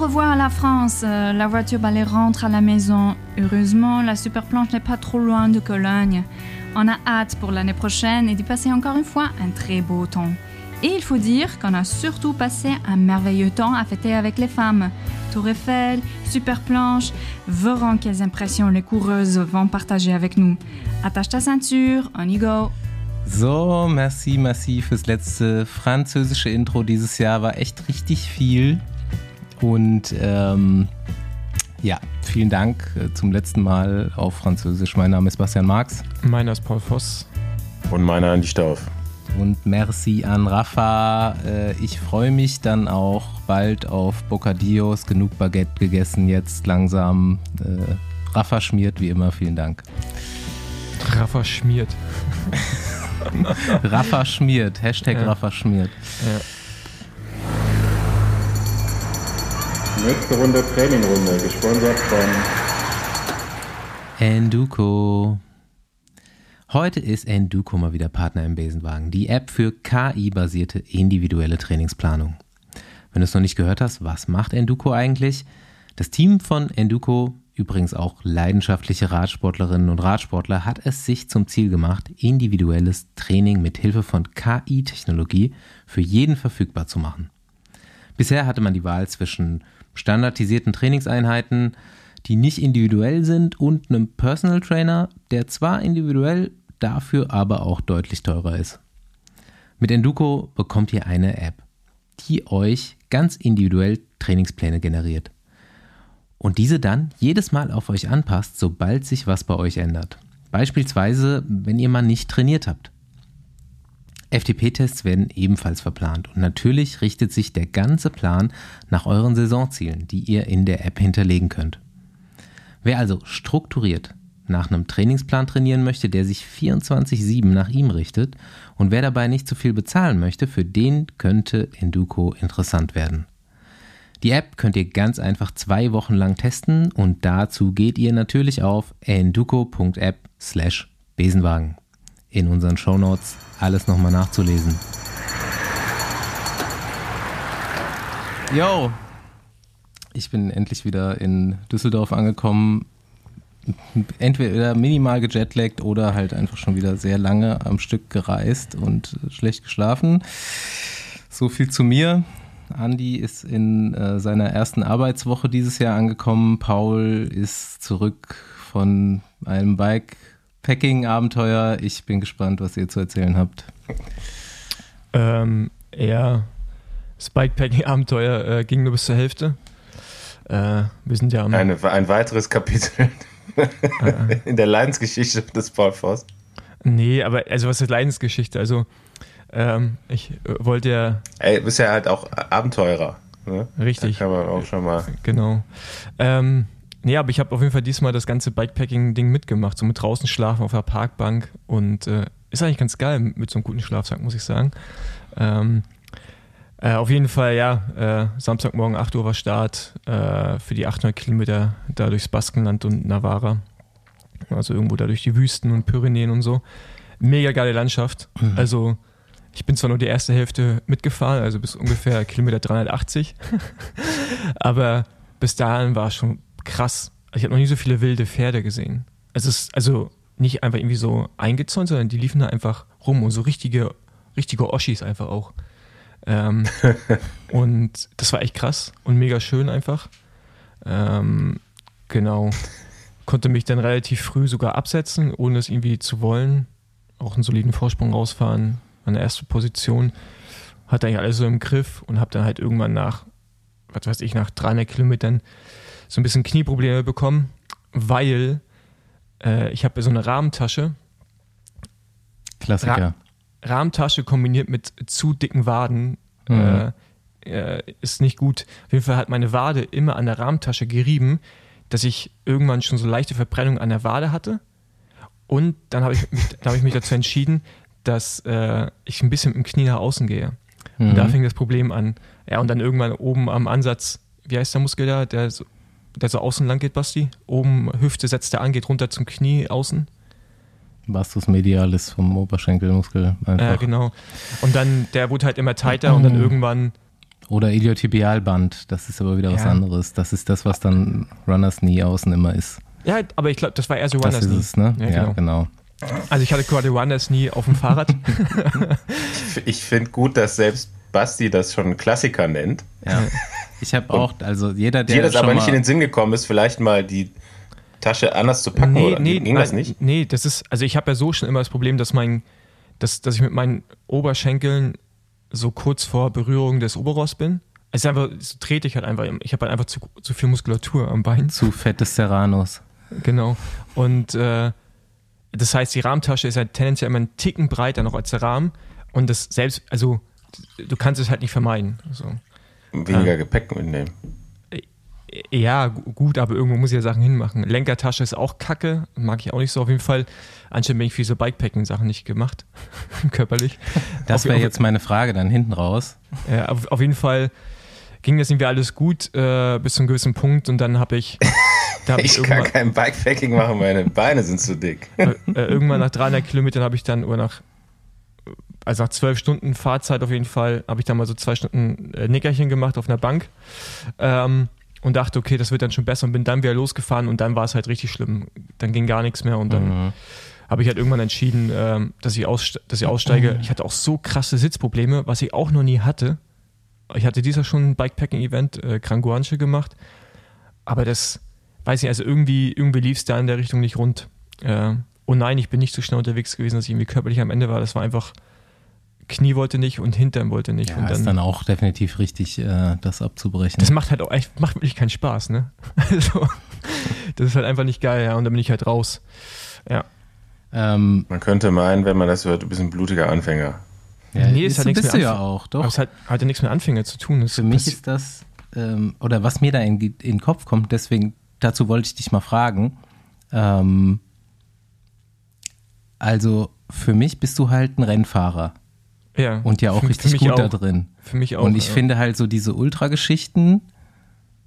revoir la France. Euh, la voiture balai rentre à la maison. Heureusement, la super planche n'est pas trop loin de Cologne. On a hâte pour l'année prochaine et d'y passer encore une fois un très beau temps. Et il faut dire qu'on a surtout passé un merveilleux temps à fêter avec les femmes. Tour Eiffel, super planche, verrons quelles impressions les coureuses vont partager avec nous. Attache ta ceinture, on y go. So, merci, merci fürs letzte französische Intro dieses Jahr. War echt richtig viel. Und ähm, ja, vielen Dank äh, zum letzten Mal auf Französisch. Mein Name ist Bastian Marx. Meiner ist Paul Voss. Und meiner Andi Stauf. Und merci an Rafa. Äh, ich freue mich dann auch bald auf Bocadillos. Genug Baguette gegessen, jetzt langsam. Äh, Rafa schmiert wie immer. Vielen Dank. Rafa schmiert. Rafa schmiert. Hashtag ja. Rafa schmiert. Ja. Nächste Runde Trainingrunde, gesponsert von Enduko. Heute ist Enduko mal wieder Partner im Besenwagen, die App für KI-basierte individuelle Trainingsplanung. Wenn du es noch nicht gehört hast, was macht Enduko eigentlich? Das Team von Enduko, übrigens auch leidenschaftliche Radsportlerinnen und Radsportler, hat es sich zum Ziel gemacht, individuelles Training mit Hilfe von KI-Technologie für jeden verfügbar zu machen. Bisher hatte man die Wahl zwischen standardisierten Trainingseinheiten, die nicht individuell sind und einem Personal Trainer, der zwar individuell, dafür aber auch deutlich teurer ist. Mit Enduko bekommt ihr eine App, die euch ganz individuell Trainingspläne generiert. Und diese dann jedes Mal auf euch anpasst, sobald sich was bei euch ändert. Beispielsweise, wenn ihr mal nicht trainiert habt. FTP-Tests werden ebenfalls verplant und natürlich richtet sich der ganze Plan nach euren Saisonzielen, die ihr in der App hinterlegen könnt. Wer also strukturiert nach einem Trainingsplan trainieren möchte, der sich 24-7 nach ihm richtet und wer dabei nicht zu viel bezahlen möchte, für den könnte Enduko interessant werden. Die App könnt ihr ganz einfach zwei Wochen lang testen und dazu geht ihr natürlich auf enduko.app slash Besenwagen in unseren Shownotes alles nochmal nachzulesen. Yo! Ich bin endlich wieder in Düsseldorf angekommen. Entweder minimal gejetlaggt oder halt einfach schon wieder sehr lange am Stück gereist und schlecht geschlafen. So viel zu mir. Andi ist in äh, seiner ersten Arbeitswoche dieses Jahr angekommen. Paul ist zurück von einem Bike Packing-Abenteuer. Ich bin gespannt, was ihr zu erzählen habt. Ähm, ja, das Bikepacking-Abenteuer äh, ging nur bis zur Hälfte. Äh, wir sind ja am Eine, ein weiteres Kapitel äh, in der Leidensgeschichte des Paul Voss. Nee, aber also was ist Leidensgeschichte? Also ähm, ich äh, wollte ja. Ey, du bist ja halt auch Abenteurer. Ne? Richtig. Da kann man auch schon mal. Genau. Ähm, Nee, aber ich habe auf jeden Fall diesmal das ganze Bikepacking-Ding mitgemacht, so mit draußen schlafen auf der Parkbank und äh, ist eigentlich ganz geil mit so einem guten Schlafsack, muss ich sagen. Ähm, äh, auf jeden Fall, ja, äh, Samstagmorgen 8 Uhr war Start äh, für die 800 Kilometer da durchs Baskenland und Navarra. Also irgendwo da durch die Wüsten und Pyrenäen und so. Mega geile Landschaft. Mhm. Also ich bin zwar nur die erste Hälfte mitgefahren, also bis ungefähr Kilometer 380, aber bis dahin war es schon krass. Ich habe noch nie so viele wilde Pferde gesehen. Es ist also nicht einfach irgendwie so eingezäunt, sondern die liefen da einfach rum und so richtige, richtige Oschis einfach auch. Ähm, und das war echt krass und mega schön einfach. Ähm, genau. Konnte mich dann relativ früh sogar absetzen, ohne es irgendwie zu wollen. Auch einen soliden Vorsprung rausfahren. Meine erste Position. Hatte eigentlich alles so im Griff und habe dann halt irgendwann nach, was weiß ich, nach 300 Kilometern so ein bisschen Knieprobleme bekommen, weil äh, ich habe so eine Rahmentasche. Klassiker. Ra Rahmentasche kombiniert mit zu dicken Waden mhm. äh, äh, ist nicht gut. Auf jeden Fall hat meine Wade immer an der Rahmentasche gerieben, dass ich irgendwann schon so leichte Verbrennung an der Wade hatte. Und dann habe ich, hab ich mich dazu entschieden, dass äh, ich ein bisschen im Knie nach außen gehe. Mhm. Und da mhm. fing das Problem an. Ja, und dann irgendwann oben am Ansatz, wie heißt der Muskel da, der so der so außen lang geht, Basti. Oben Hüfte setzt er an, geht runter zum Knie außen. Vastus medialis vom Oberschenkelmuskel. Ja, genau. Und dann, der wurde halt immer tighter und dann irgendwann Oder Iliotibialband, das ist aber wieder was Ja. anderes. Das ist das, was dann Runners Knee außen immer ist. Ja, aber ich glaube, das war eher so Das Runners ist Knee. es, ne? Ja, Ja, genau. genau. Also ich hatte quasi Runners Knee auf dem Fahrrad. Ich finde gut, dass selbst Basti das schon Klassiker nennt. Ja. Ich habe auch, also jeder, der Dir das aber nicht in den Sinn gekommen ist, vielleicht mal die Tasche anders zu packen, oder? Ging das nein, nicht? Nee, das ist, also ich habe ja so schon immer das Problem, dass mein, dass, dass ich mit meinen Oberschenkeln so kurz vor Berührung des Oberrohrs bin. Es ist einfach, so trete ich halt einfach, ich habe halt einfach zu, zu viel Muskulatur am Bein. zu fettes Serranos. Genau. Und äh, das heißt, die Rahmentasche ist halt tendenziell immer einen Ticken breiter noch als der Rahmen. Und das selbst, also du kannst es halt nicht vermeiden. So. Weniger Gepäck mitnehmen. Ja, gu- gut, aber irgendwo muss ich ja Sachen hinmachen. Lenkertasche ist auch kacke, mag ich auch nicht so auf jeden Fall. Anscheinend bin ich für diese Bikepacking-Sachen nicht gemacht, körperlich. Das wäre jetzt meine Frage dann hinten raus. Ja, auf, auf jeden Fall ging das irgendwie alles gut äh, bis zu einem gewissen Punkt und dann habe ich, da hab ich, Ich kann irgendwann, kein Bikepacking machen, meine Beine sind zu dick. äh, äh, irgendwann nach 300 Kilometern habe ich dann, oder nach, also nach zwölf Stunden Fahrzeit auf jeden Fall, habe ich dann mal so zwei Stunden äh, Nickerchen gemacht auf einer Bank ähm, und dachte, okay, das wird dann schon besser und bin dann wieder losgefahren und dann war es halt richtig schlimm. Dann ging gar nichts mehr und dann Mhm. habe ich halt irgendwann entschieden, ähm, dass, ich dass ich aussteige. Ich hatte auch so krasse Sitzprobleme, was ich auch noch nie hatte. Ich hatte dieser schon ein Bikepacking-Event, äh, Kranguanche gemacht, aber das, weiß nicht, also irgendwie, irgendwie lief es da in der Richtung nicht rund. Äh, oh nein, ich bin nicht so schnell unterwegs gewesen, dass ich irgendwie körperlich am Ende war. Das war einfach, Knie wollte nicht und Hintern wollte nicht. Ja, und ist dann auch definitiv richtig, äh, das abzubrechen. das macht halt auch echt, macht wirklich keinen Spaß, ne? Also, das ist halt einfach nicht geil, ja, und dann bin ich halt raus. Ja. ähm, Man könnte meinen, wenn man das hört, du bist ein blutiger Anfänger. ja, Nee, ist, es hat nichts bist du mit ja auch, Aber doch. es hat, hat ja nichts mit Anfänger zu tun. Das Für mich ist das, ähm, oder was mir da in, in den Kopf kommt, deswegen, dazu wollte ich dich mal fragen. Ähm, also, für mich bist du halt ein Rennfahrer ja, und ja auch für, richtig für mich gut auch, da drin. Für mich auch. und ich ja. finde halt so diese Ultrageschichten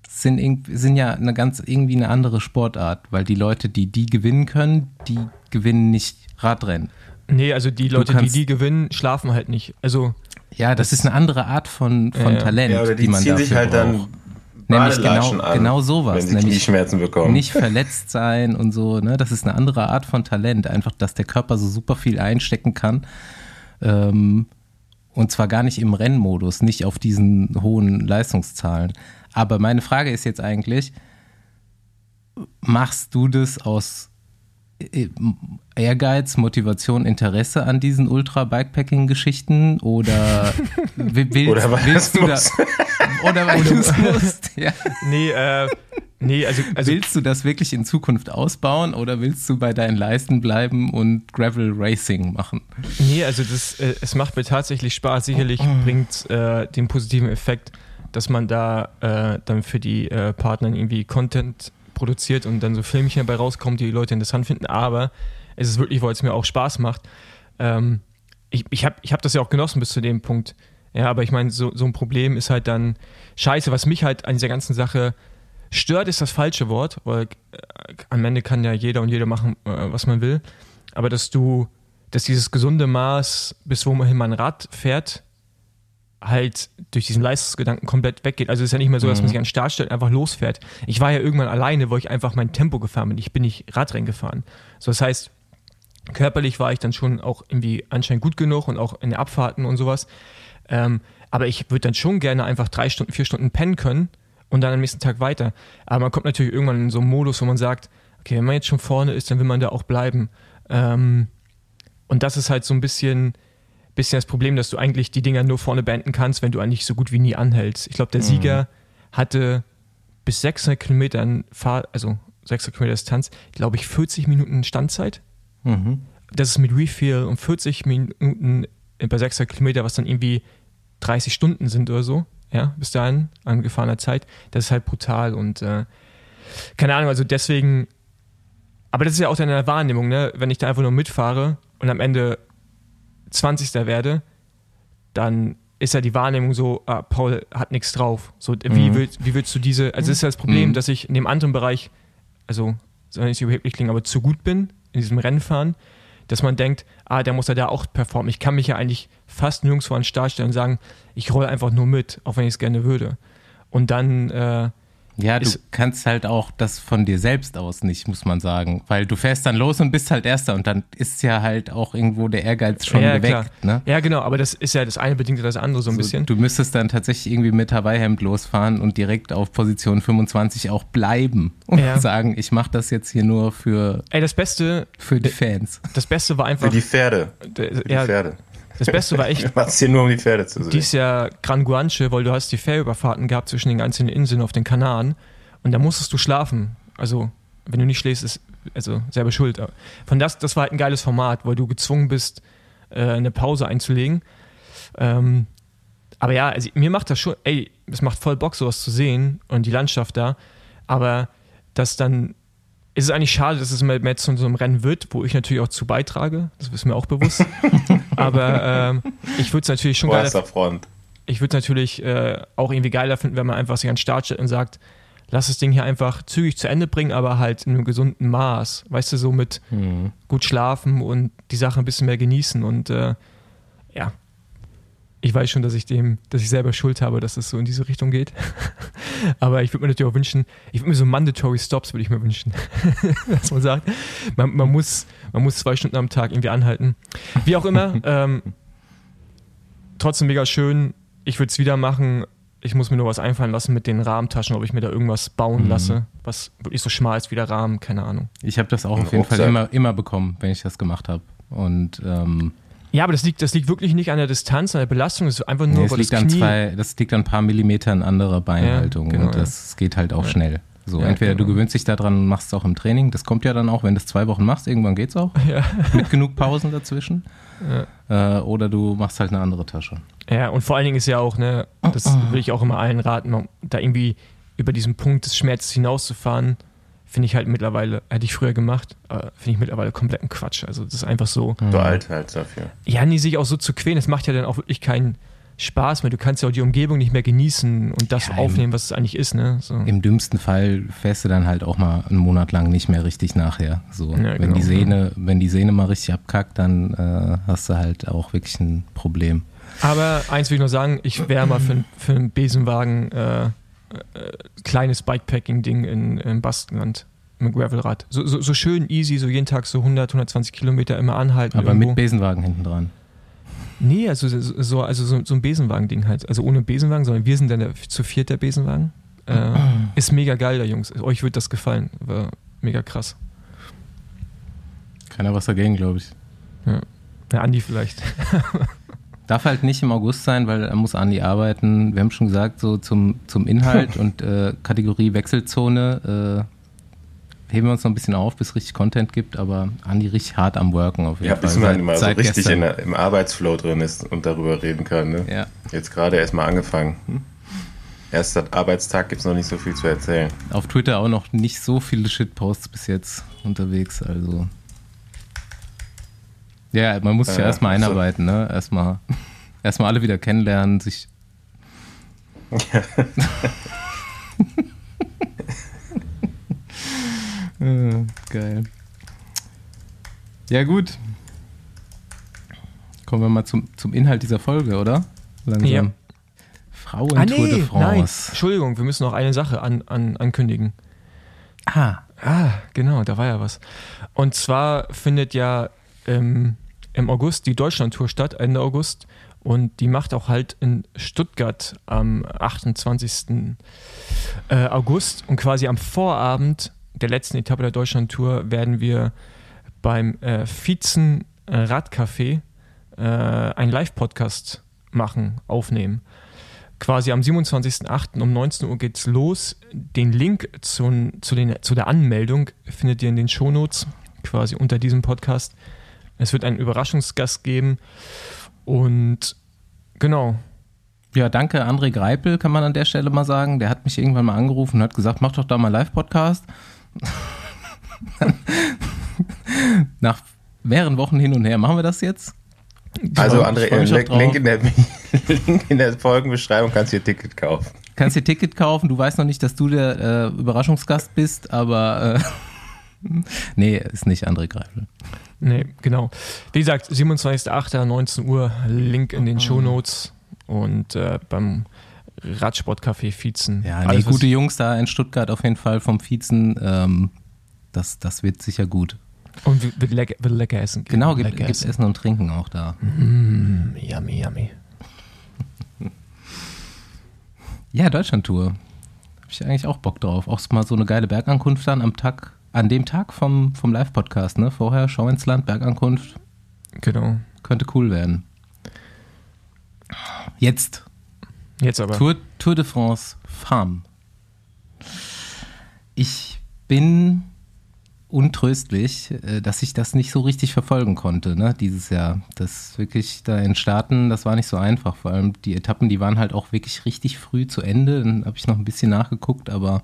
sind, sind ja eine ganz irgendwie eine andere Sportart, weil die Leute, die die gewinnen können, die gewinnen nicht Radrennen. Nee, also die Leute, die kannst- die gewinnen, schlafen halt nicht. Also, Ja, das, ist eine andere Art von, von Ja. Talent, Ja, oder die, die man ziehen dafür sich halt braucht. dann Nämlich genau, an, genau sowas. wenn sie Nämlich Knieschmerzen bekommen. nicht verletzt sein und so. Ne? Das ist eine andere Art von Talent. Einfach, dass der Körper so super viel einstecken kann. Ähm, und zwar gar nicht im Rennmodus, nicht auf diesen hohen Leistungszahlen. Aber meine Frage ist jetzt eigentlich, machst du das aus Ehrgeiz, Motivation, Interesse an diesen Ultra-Bikepacking-Geschichten oder wi- willst, Oder weil willst du da, muss. oder weil du es musst? Ja. nee, äh, nee, also, also willst du das wirklich in Zukunft ausbauen oder willst du bei deinen Leisten bleiben und Gravel Racing machen? Nee, also das, äh, es macht mir tatsächlich Spaß. Sicherlich bringt äh, den positiven Effekt, dass man da äh, dann für die äh, Partner irgendwie Content produziert und dann so Filmchen dabei rauskommt, die die Leute interessant finden. Aber es ist wirklich, weil es mir auch Spaß macht. Ähm, ich ich habe ich hab das ja auch genossen bis zu dem Punkt. Ja, aber ich meine, so, so ein Problem ist halt dann scheiße. Was mich halt an dieser ganzen Sache stört, ist das falsche Wort, weil äh, am Ende kann ja jeder und jeder machen, äh, was man will. Aber dass du dass dieses gesunde Maß, bis wohin man Rad fährt, halt durch diesen Leistungsgedanken komplett weggeht. Also es ist ja nicht mehr so, dass man sich an den Start stellt und einfach losfährt. Ich war ja irgendwann alleine, wo ich einfach mein Tempo gefahren bin. Ich bin nicht Radrennen gefahren. So, das heißt, körperlich war ich dann schon auch irgendwie anscheinend gut genug und auch in den Abfahrten und sowas. Ähm, aber ich würde dann schon gerne einfach drei Stunden, vier Stunden pennen können und dann am nächsten Tag weiter. Aber man kommt natürlich irgendwann in so einen Modus, wo man sagt, okay, wenn man jetzt schon vorne ist, dann will man da auch bleiben. Ähm, und das ist halt so ein bisschen, bisschen das Problem, dass du eigentlich die Dinger nur vorne beenden kannst, wenn du eigentlich so gut wie nie anhältst. Ich glaube, der Sieger hatte bis 600 Kilometern Fahr also 600 Kilometer Distanz, glaube ich, 40 Minuten Standzeit. Mhm. Das ist mit Refill und 40 Minuten bei 600 Kilometer, was dann irgendwie 30 Stunden sind oder so, ja, bis dahin an gefahrener Zeit. Das ist halt brutal und äh, keine Ahnung, also deswegen, aber das ist ja auch deine Wahrnehmung, ne? Wenn ich da einfach nur mitfahre und am Ende 20. werde, dann ist ja die Wahrnehmung so, ah, Paul hat nichts drauf. So, wie, Mhm. willst, wie willst du diese, also das ist ja das Problem, Mhm. dass ich in dem anderen Bereich, also soll nicht überheblich klingen, aber zu gut bin in diesem Rennfahren, dass man denkt, ah, der muss ja da auch performen. Ich kann mich ja eigentlich fast nirgendwo an den Start stellen und sagen, ich rolle einfach nur mit, auch wenn ich es gerne würde. Und dann äh, ja, du Ist- kannst halt auch das von dir selbst aus nicht, muss man sagen. Weil du fährst dann los und bist halt Erster und dann ist ja halt auch irgendwo der Ehrgeiz schon ja, geweckt. Ne? Ja, genau, aber das ist ja das eine bedingt ja das andere so ein So, bisschen. Du müsstest dann tatsächlich irgendwie mit Hawaii-Hemd losfahren und direkt auf Position 25 auch bleiben und Ja. sagen, ich mache das jetzt hier nur für, Ey, das Beste, für die Fans. das Beste war Für einfach, die Pferde. Für die ja, Pferde. Das Beste war echt Du machst hier nur, um die Pferde zu sehen. dies Jahr Gran Guanche, weil du hast die Fährüberfahrten gehabt zwischen den einzelnen Inseln auf den Kanaren und da musstest du schlafen. Also, wenn du nicht schläfst, ist also selber schuld. Von das, das war halt ein geiles Format, weil du gezwungen bist, äh, eine Pause einzulegen. Ähm, aber ja, also mir macht das schon, ey, es macht voll Bock, sowas zu sehen und die Landschaft da. Aber das dann ist es eigentlich schade, dass es mehr mehr zu so einem Rennen wird, wo ich natürlich auch zu beitrage. Das ist mir auch bewusst. aber ähm, ich würde es natürlich schon geil ich würde natürlich äh, auch irgendwie geiler finden, wenn man einfach sich an den Start stellt und sagt, lass das Ding hier einfach zügig zu Ende bringen, aber halt in einem gesunden Maß. Weißt du, so mit Hm. gut schlafen und die Sache ein bisschen mehr genießen. Und äh, ja, ich weiß schon, dass ich dem, dass ich selber Schuld habe, dass es so in diese Richtung geht. aber ich würde mir natürlich auch wünschen, ich würde mir so mandatory Stops würde ich mir wünschen. dass man sagt, man, man, muss, man muss zwei Stunden am Tag irgendwie anhalten. Wie auch immer, ähm, trotzdem mega schön. Ich würde es wieder machen. Ich muss mir nur was einfallen lassen mit den Rahmentaschen, ob ich mir da irgendwas bauen Mhm. lasse, was wirklich so schmal ist wie der Rahmen, keine Ahnung. Ich habe das auch Ein auf jeden Fall Rucksack. immer, immer bekommen, wenn ich das gemacht habe. Und ähm, Ja, aber das liegt, das liegt wirklich nicht an der Distanz, an der Belastung. Es ist einfach nur, nee, es weil liegt das an zwei, das liegt an ein paar Millimetern anderer Beinhaltung genau, und das geht halt auch Ja. schnell. So, Ja, entweder du genau. gewöhnst dich daran und machst es auch im Training. Das kommt ja dann auch, wenn du es zwei Wochen machst, irgendwann geht's auch. Ja. Mit genug Pausen dazwischen. Äh, oder du machst halt eine andere Tasche. ja, und vor allen Dingen ist ja auch, ne, das will ich auch immer allen raten, da irgendwie über diesen Punkt des Schmerzes hinauszufahren, finde ich halt mittlerweile, hätte ich früher gemacht, aber finde ich mittlerweile kompletten Quatsch. Also das ist einfach so, Du alt halt dafür. ja, nie sich auch so zu quälen, das macht ja dann auch wirklich keinen Spaß mehr. Du kannst ja auch die Umgebung nicht mehr genießen und das Ja, aufnehmen, was es eigentlich ist, ne? So. Im dümmsten Fall fährst du dann halt auch mal einen Monat lang nicht mehr richtig nachher. So, Ja, wenn genau, die Sehne, wenn die Sehne mal richtig abkackt, dann äh, hast du halt auch wirklich ein Problem. Aber eins will ich noch sagen, ich wäre mal für, für einen Besenwagen äh, äh, kleines Bikepacking-Ding in, in Baskenland mit Gravelrad. So, so, so schön easy, so jeden Tag so 100, 120 Kilometer immer anhalten. Aber irgendwo. mit Besenwagen hinten dran. Nee, also so, so, also so, so ein Besenwagen-Ding halt. Also ohne Besenwagen, sondern wir sind dann der, zu viert der Besenwagen. Äh, ist mega geil, da Jungs. Euch wird das gefallen. War mega krass. Keiner was dagegen, glaube ich. Ja, Andi vielleicht. Darf halt nicht im August sein, weil da muss Andi arbeiten. Wir haben schon gesagt, so zum, zum Inhalt und äh, Kategorie Wechselzone äh, heben wir uns noch ein bisschen auf, bis es richtig Content gibt, aber Andi richtig hart am Worken auf jeden Ja, Fall. bis man mal so richtig in im Arbeitsflow drin ist und darüber reden kann. Ne? Ja. Jetzt gerade erst mal angefangen. Erster Arbeitstag gibt es noch nicht so viel zu erzählen. Auf Twitter auch noch nicht so viele Shitposts bis jetzt unterwegs, also. Ja, man muss sich ja Ja, erstmal so. einarbeiten, ne? Erstmal erstmal alle wieder kennenlernen, sich. Geil. Ja, gut. Kommen wir mal zum, zum Inhalt dieser Folge, oder? Langsam. Ja. Frauen Ah, Tour de nee, nein. France. Entschuldigung, wir müssen noch eine Sache an, an, ankündigen. Ah, Ah, genau, da war ja was. Und zwar findet ja ähm, im August die Deutschlandtour statt, Ende August. Und die macht auch halt in Stuttgart am 28. Äh, August. Und quasi am Vorabend der letzten Etappe der Deutschlandtour werden wir beim äh, Vizen Radcafé äh, einen Live-Podcast machen, aufnehmen quasi am 27.08. um 19 Uhr geht's los. Den Link zu, zu, den, zu der Anmeldung findet ihr in den Shownotes, quasi unter diesem Podcast. Es wird einen Überraschungsgast geben und genau. Ja, danke André Greipel, kann man an der Stelle mal sagen. Der hat mich irgendwann mal angerufen und hat gesagt, mach doch da mal Live-Podcast. Nach mehreren Wochen hin und her machen wir das jetzt. Also, Ich André, drauf. Link, in der, Link in der Folgenbeschreibung kannst du dir Ticket kaufen. Kannst dir Ticket kaufen. Du weißt noch nicht, dass du der äh, Überraschungsgast bist, aber äh, nee, ist nicht André Greipel. Nee, genau. Wie gesagt, 27.08. 19 Uhr, Link in den Show Notes und äh, beim Radsportcafé Vietzen. Ja, nee, gute Jungs da in Stuttgart auf jeden Fall vom Vietzen. Ähm, das, das wird sicher gut. Und wird lecker, wird lecker essen. Genau, gibt, gibt essen. essen. und Trinken auch da. Mm, yummy, yummy. ja, Deutschlandtour. Habe ich eigentlich auch Bock drauf. Auch mal so eine geile Bergankunft dann am Tag, an dem Tag vom, vom Live-Podcast, ne? Vorher Schau ins Land, Bergankunft. Genau. Könnte cool werden. Jetzt. Jetzt aber. Tour, Tour de France Farm. Ich bin untröstlich, äh, dass ich das nicht so richtig verfolgen konnte, ne, dieses Jahr. Das wirklich da in Staaten, das war nicht so einfach. Vor allem die Etappen, die waren halt auch wirklich richtig früh zu Ende. Dann habe ich noch ein bisschen nachgeguckt, aber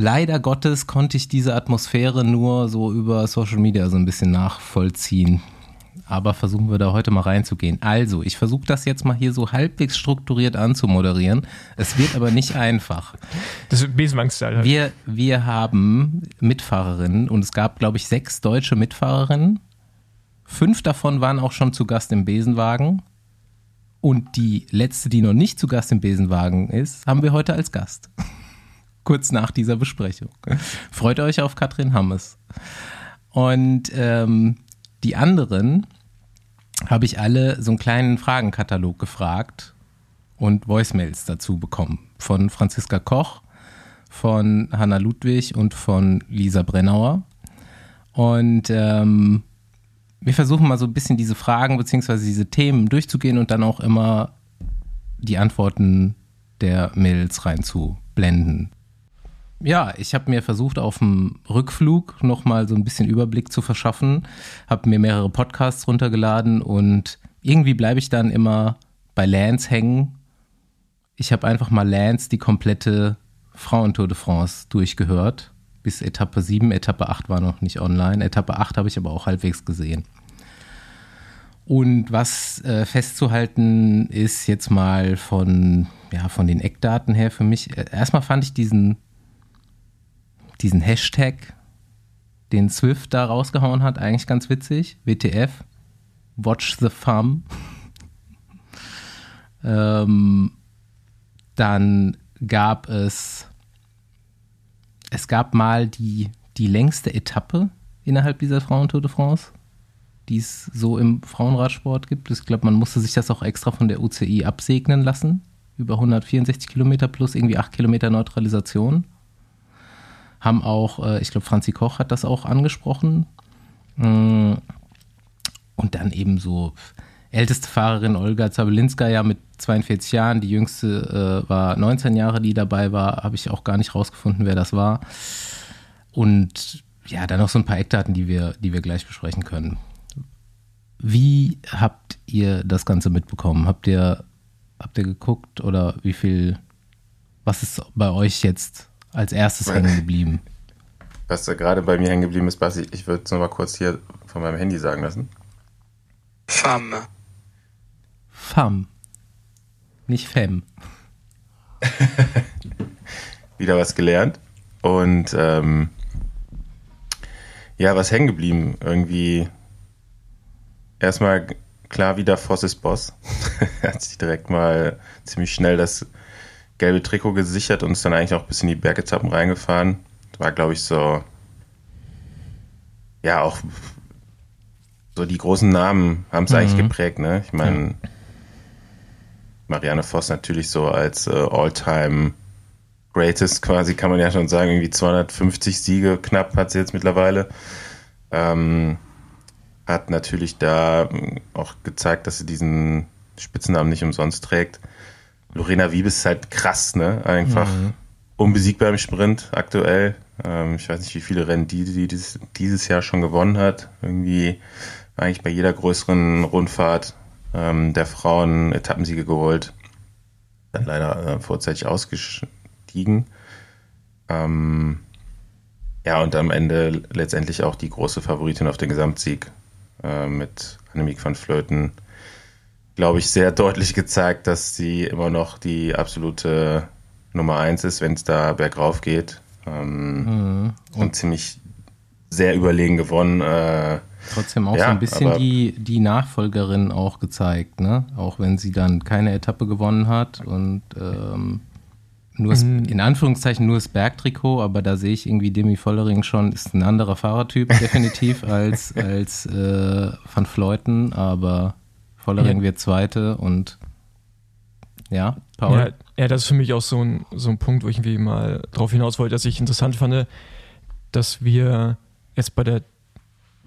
leider Gottes konnte ich diese Atmosphäre nur so über Social Media so ein bisschen nachvollziehen aber versuchen wir da heute mal reinzugehen. Also, ich versuche das jetzt mal hier so halbwegs strukturiert anzumoderieren. Es wird aber nicht einfach. Das ist Besenwagen-Style. Halt. Wir, wir haben Mitfahrerinnen und es gab, glaube ich, sechs deutsche Mitfahrerinnen. Fünf davon waren auch schon zu Gast im Besenwagen. Und die letzte, die noch nicht zu Gast im Besenwagen ist, haben wir heute als Gast. Kurz nach dieser Besprechung. Freut euch auf Katrin Hammes. Und ähm, die anderen habe ich alle so einen kleinen Fragenkatalog gefragt und Voicemails dazu bekommen. Von Franziska Koch, von Hanna Ludwig und von Lisa Brennauer. Und ähm, wir versuchen mal so ein bisschen diese Fragen bzw. diese Themen durchzugehen und dann auch immer die Antworten der Mails reinzublenden ja, ich habe mir versucht, auf dem Rückflug nochmal so ein bisschen Überblick zu verschaffen, habe mir mehrere Podcasts runtergeladen und irgendwie bleibe ich dann immer bei Lance hängen. Ich habe einfach mal Lance die komplette Frauentour de France durchgehört. Bis Etappe 7, Etappe 8 war noch nicht online. Etappe 8 habe ich aber auch halbwegs gesehen. Und was äh, festzuhalten ist jetzt mal von, ja, von den Eckdaten her für mich. Äh, erstmal fand ich diesen diesen Hashtag, den Swift da rausgehauen hat, eigentlich ganz witzig. WTF. Watch the Farm. ähm, dann gab es, es gab mal die, die längste Etappe innerhalb dieser Frauentour de France, die es so im Frauenradsport gibt. Ich glaube, man musste sich das auch extra von der UCI absegnen lassen. Über 164 Kilometer plus irgendwie 8 Kilometer Neutralisation haben auch, äh, ich glaube, Franzi Koch hat das auch angesprochen. Mm. Und dann eben so älteste Fahrerin Olga Zabelinska ja mit 42 Jahren, die jüngste äh, war 19 Jahre, die dabei war, habe ich auch gar nicht rausgefunden, wer das war. Und ja, dann noch so ein paar Eckdaten, die wir, die wir gleich besprechen können. Wie habt ihr das Ganze mitbekommen? Habt ihr, habt ihr geguckt oder wie viel, was ist bei euch jetzt als erstes hängen geblieben? Was da gerade bei mir hängen geblieben ist, Basti, ich würde es nochmal kurz hier von meinem Handy sagen lassen. Femme. Femme. Nicht Femme. Wieder was gelernt. Und ähm, ja, was hängen geblieben? Irgendwie erstmal klar wieder Voss ist Boss. er hat sich direkt mal ziemlich schnell das gelbe Trikot gesichert und ist dann eigentlich auch bis in die Bergetappen reingefahren. War, glaube ich, so, ja, auch so die großen Namen haben es mhm. eigentlich geprägt, ne? Ich meine, ja. Marianne Voss natürlich so als äh, All-Time Greatest quasi, kann man ja schon sagen, irgendwie 250 Siege knapp hat sie jetzt mittlerweile. Ähm, hat natürlich da auch gezeigt, dass sie diesen Spitzennamen nicht umsonst trägt. Lorena Wiebes ist halt krass, ne? Einfach mhm. unbesiegbar im Sprint aktuell. Ähm, ich weiß nicht, wie viele Rennen die, die dieses, dieses Jahr schon gewonnen hat. Irgendwie eigentlich bei jeder größeren Rundfahrt ähm, der Frauen Etappensiege geholt. Dann leider äh, vorzeitig ausgestiegen. Ähm, ja, und am Ende letztendlich auch die große Favoritin auf den Gesamtsieg äh, mit Annemiek van Vleuten glaube ich, sehr deutlich gezeigt, dass sie immer noch die absolute Nummer eins ist, wenn es da bergauf geht. Ähm, mhm. Und, und ziemlich sehr überlegen gewonnen. Äh, Trotzdem auch ja, so ein bisschen die, die Nachfolgerin auch gezeigt, ne? Auch wenn sie dann keine Etappe gewonnen hat und ähm, nur das, mhm. in Anführungszeichen nur das Bergtrikot, aber da sehe ich irgendwie Demi Vollering schon, ist ein anderer Fahrertyp definitiv als, als äh, Van Fleuten, aber Vollering ja. wird Zweite und ja, Paul. Ja, ja, das ist für mich auch so ein, so ein Punkt, wo ich irgendwie mal drauf hinaus wollte, dass ich interessant fand, dass wir jetzt bei der,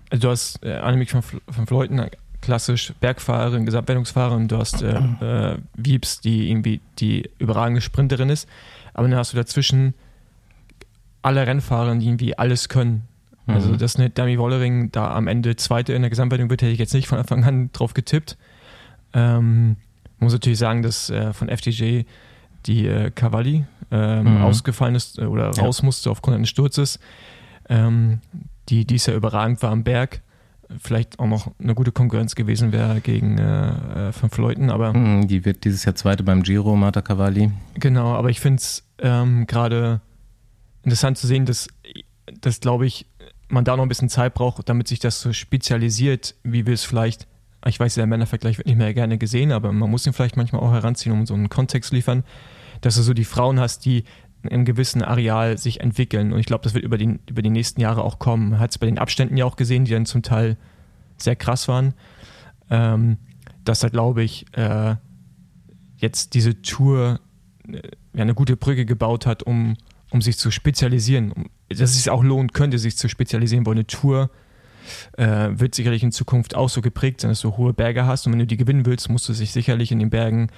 also du hast äh, Annemiek von, von Fleuten, klassisch Bergfahrerin, Gesamtwertungsfahrerin, du hast äh, äh, Wiebs, die irgendwie die überragende Sprinterin ist, aber dann hast du dazwischen alle Rennfahrer, die irgendwie alles können. Also, mhm. dass eine Dami Wollering da am Ende Zweite in der Gesamtwertung wird, hätte ich jetzt nicht von Anfang an drauf getippt. Ähm, muss natürlich sagen, dass äh, von FDJ die äh, Cavalli ähm, mhm. ausgefallen ist äh, oder ja. raus musste aufgrund eines Sturzes, ähm, die dies ja überragend war am Berg. Vielleicht auch noch eine gute Konkurrenz gewesen wäre gegen äh, äh fünf Leuten, aber. Mhm, die wird dieses Jahr Zweite beim Giro, Marta Cavalli. Genau, aber ich finde es ähm, gerade interessant zu sehen, dass, dass glaube ich, man da noch ein bisschen Zeit braucht, damit sich das so spezialisiert, wie wir es vielleicht ich weiß, der Männervergleich wird nicht mehr gerne gesehen, aber man muss ihn vielleicht manchmal auch heranziehen, um so einen Kontext liefern, dass du so die Frauen hast, die in einem gewissen Areal sich entwickeln. Und ich glaube, das wird über die, über die nächsten Jahre auch kommen. Man hat es bei den Abständen ja auch gesehen, die dann zum Teil sehr krass waren. Ähm, dass da, glaube ich, äh, jetzt diese Tour äh, eine gute Brücke gebaut hat, um, um sich zu spezialisieren. Dass es sich auch lohnen könnte, sich zu spezialisieren, wo eine Tour äh, wird sicherlich in Zukunft auch so geprägt sein, dass du hohe Berge hast. Und wenn du die gewinnen willst, musst du dich sicherlich in den Bergen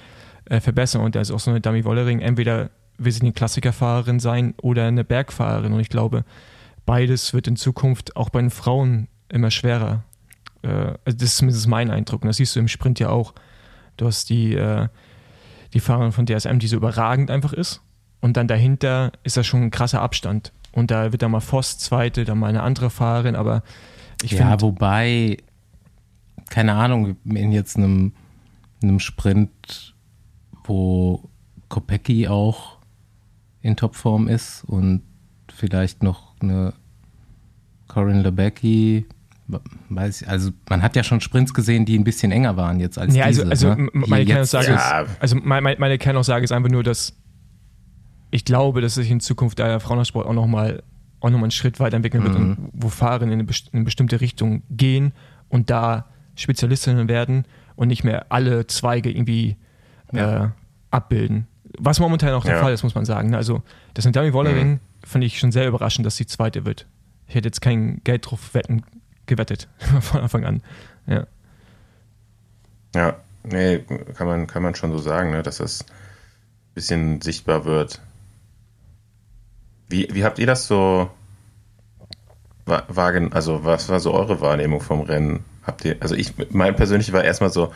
äh, verbessern. Und da ist auch so eine Dummy Wollering. Entweder will sie eine Klassikerfahrerin sein oder eine Bergfahrerin. Und ich glaube, beides wird in Zukunft auch bei den Frauen immer schwerer. Äh, also das ist zumindest mein Eindruck. Und das siehst du im Sprint ja auch. Du hast die, äh, die Fahrerin von DSM, die so überragend einfach ist. Und dann dahinter ist das schon ein krasser Abstand. Und da wird dann mal Voss Zweite, dann mal eine andere Fahrerin, aber ich ja, find, wobei, keine Ahnung, in jetzt einem, einem Sprint, wo Kopecki auch in Topform ist und vielleicht noch eine Corinne Lebecki, weiß ich, also man hat ja schon Sprints gesehen, die ein bisschen enger waren jetzt als ja, also, diese. Also, ne? meine Kernaussage ja. ist, also meine, meine Kernaussage ist einfach nur, dass ich glaube, dass sich in Zukunft der Frauensport auch nochmal auch nochmal einen Schritt weiterentwickeln wird mhm. und wo Fahrerinnen in eine, best in eine bestimmte Richtung gehen und da Spezialistinnen werden und nicht mehr alle Zweige irgendwie ja. äh, abbilden. Was momentan auch der ja. Fall ist, muss man sagen. Also, das mit Dami Wollering mhm. finde ich schon sehr überraschend, dass sie Zweite wird. Ich hätte jetzt kein Geld drauf wetten, gewettet von Anfang an. Ja. Ja, nee, kann man, kann man schon so sagen, ne, dass das ein bisschen sichtbar wird, wie, wie habt ihr das so wahrgenommen? Also, was war so eure Wahrnehmung vom Rennen? Habt ihr, also ich, mein persönlich war erstmal so,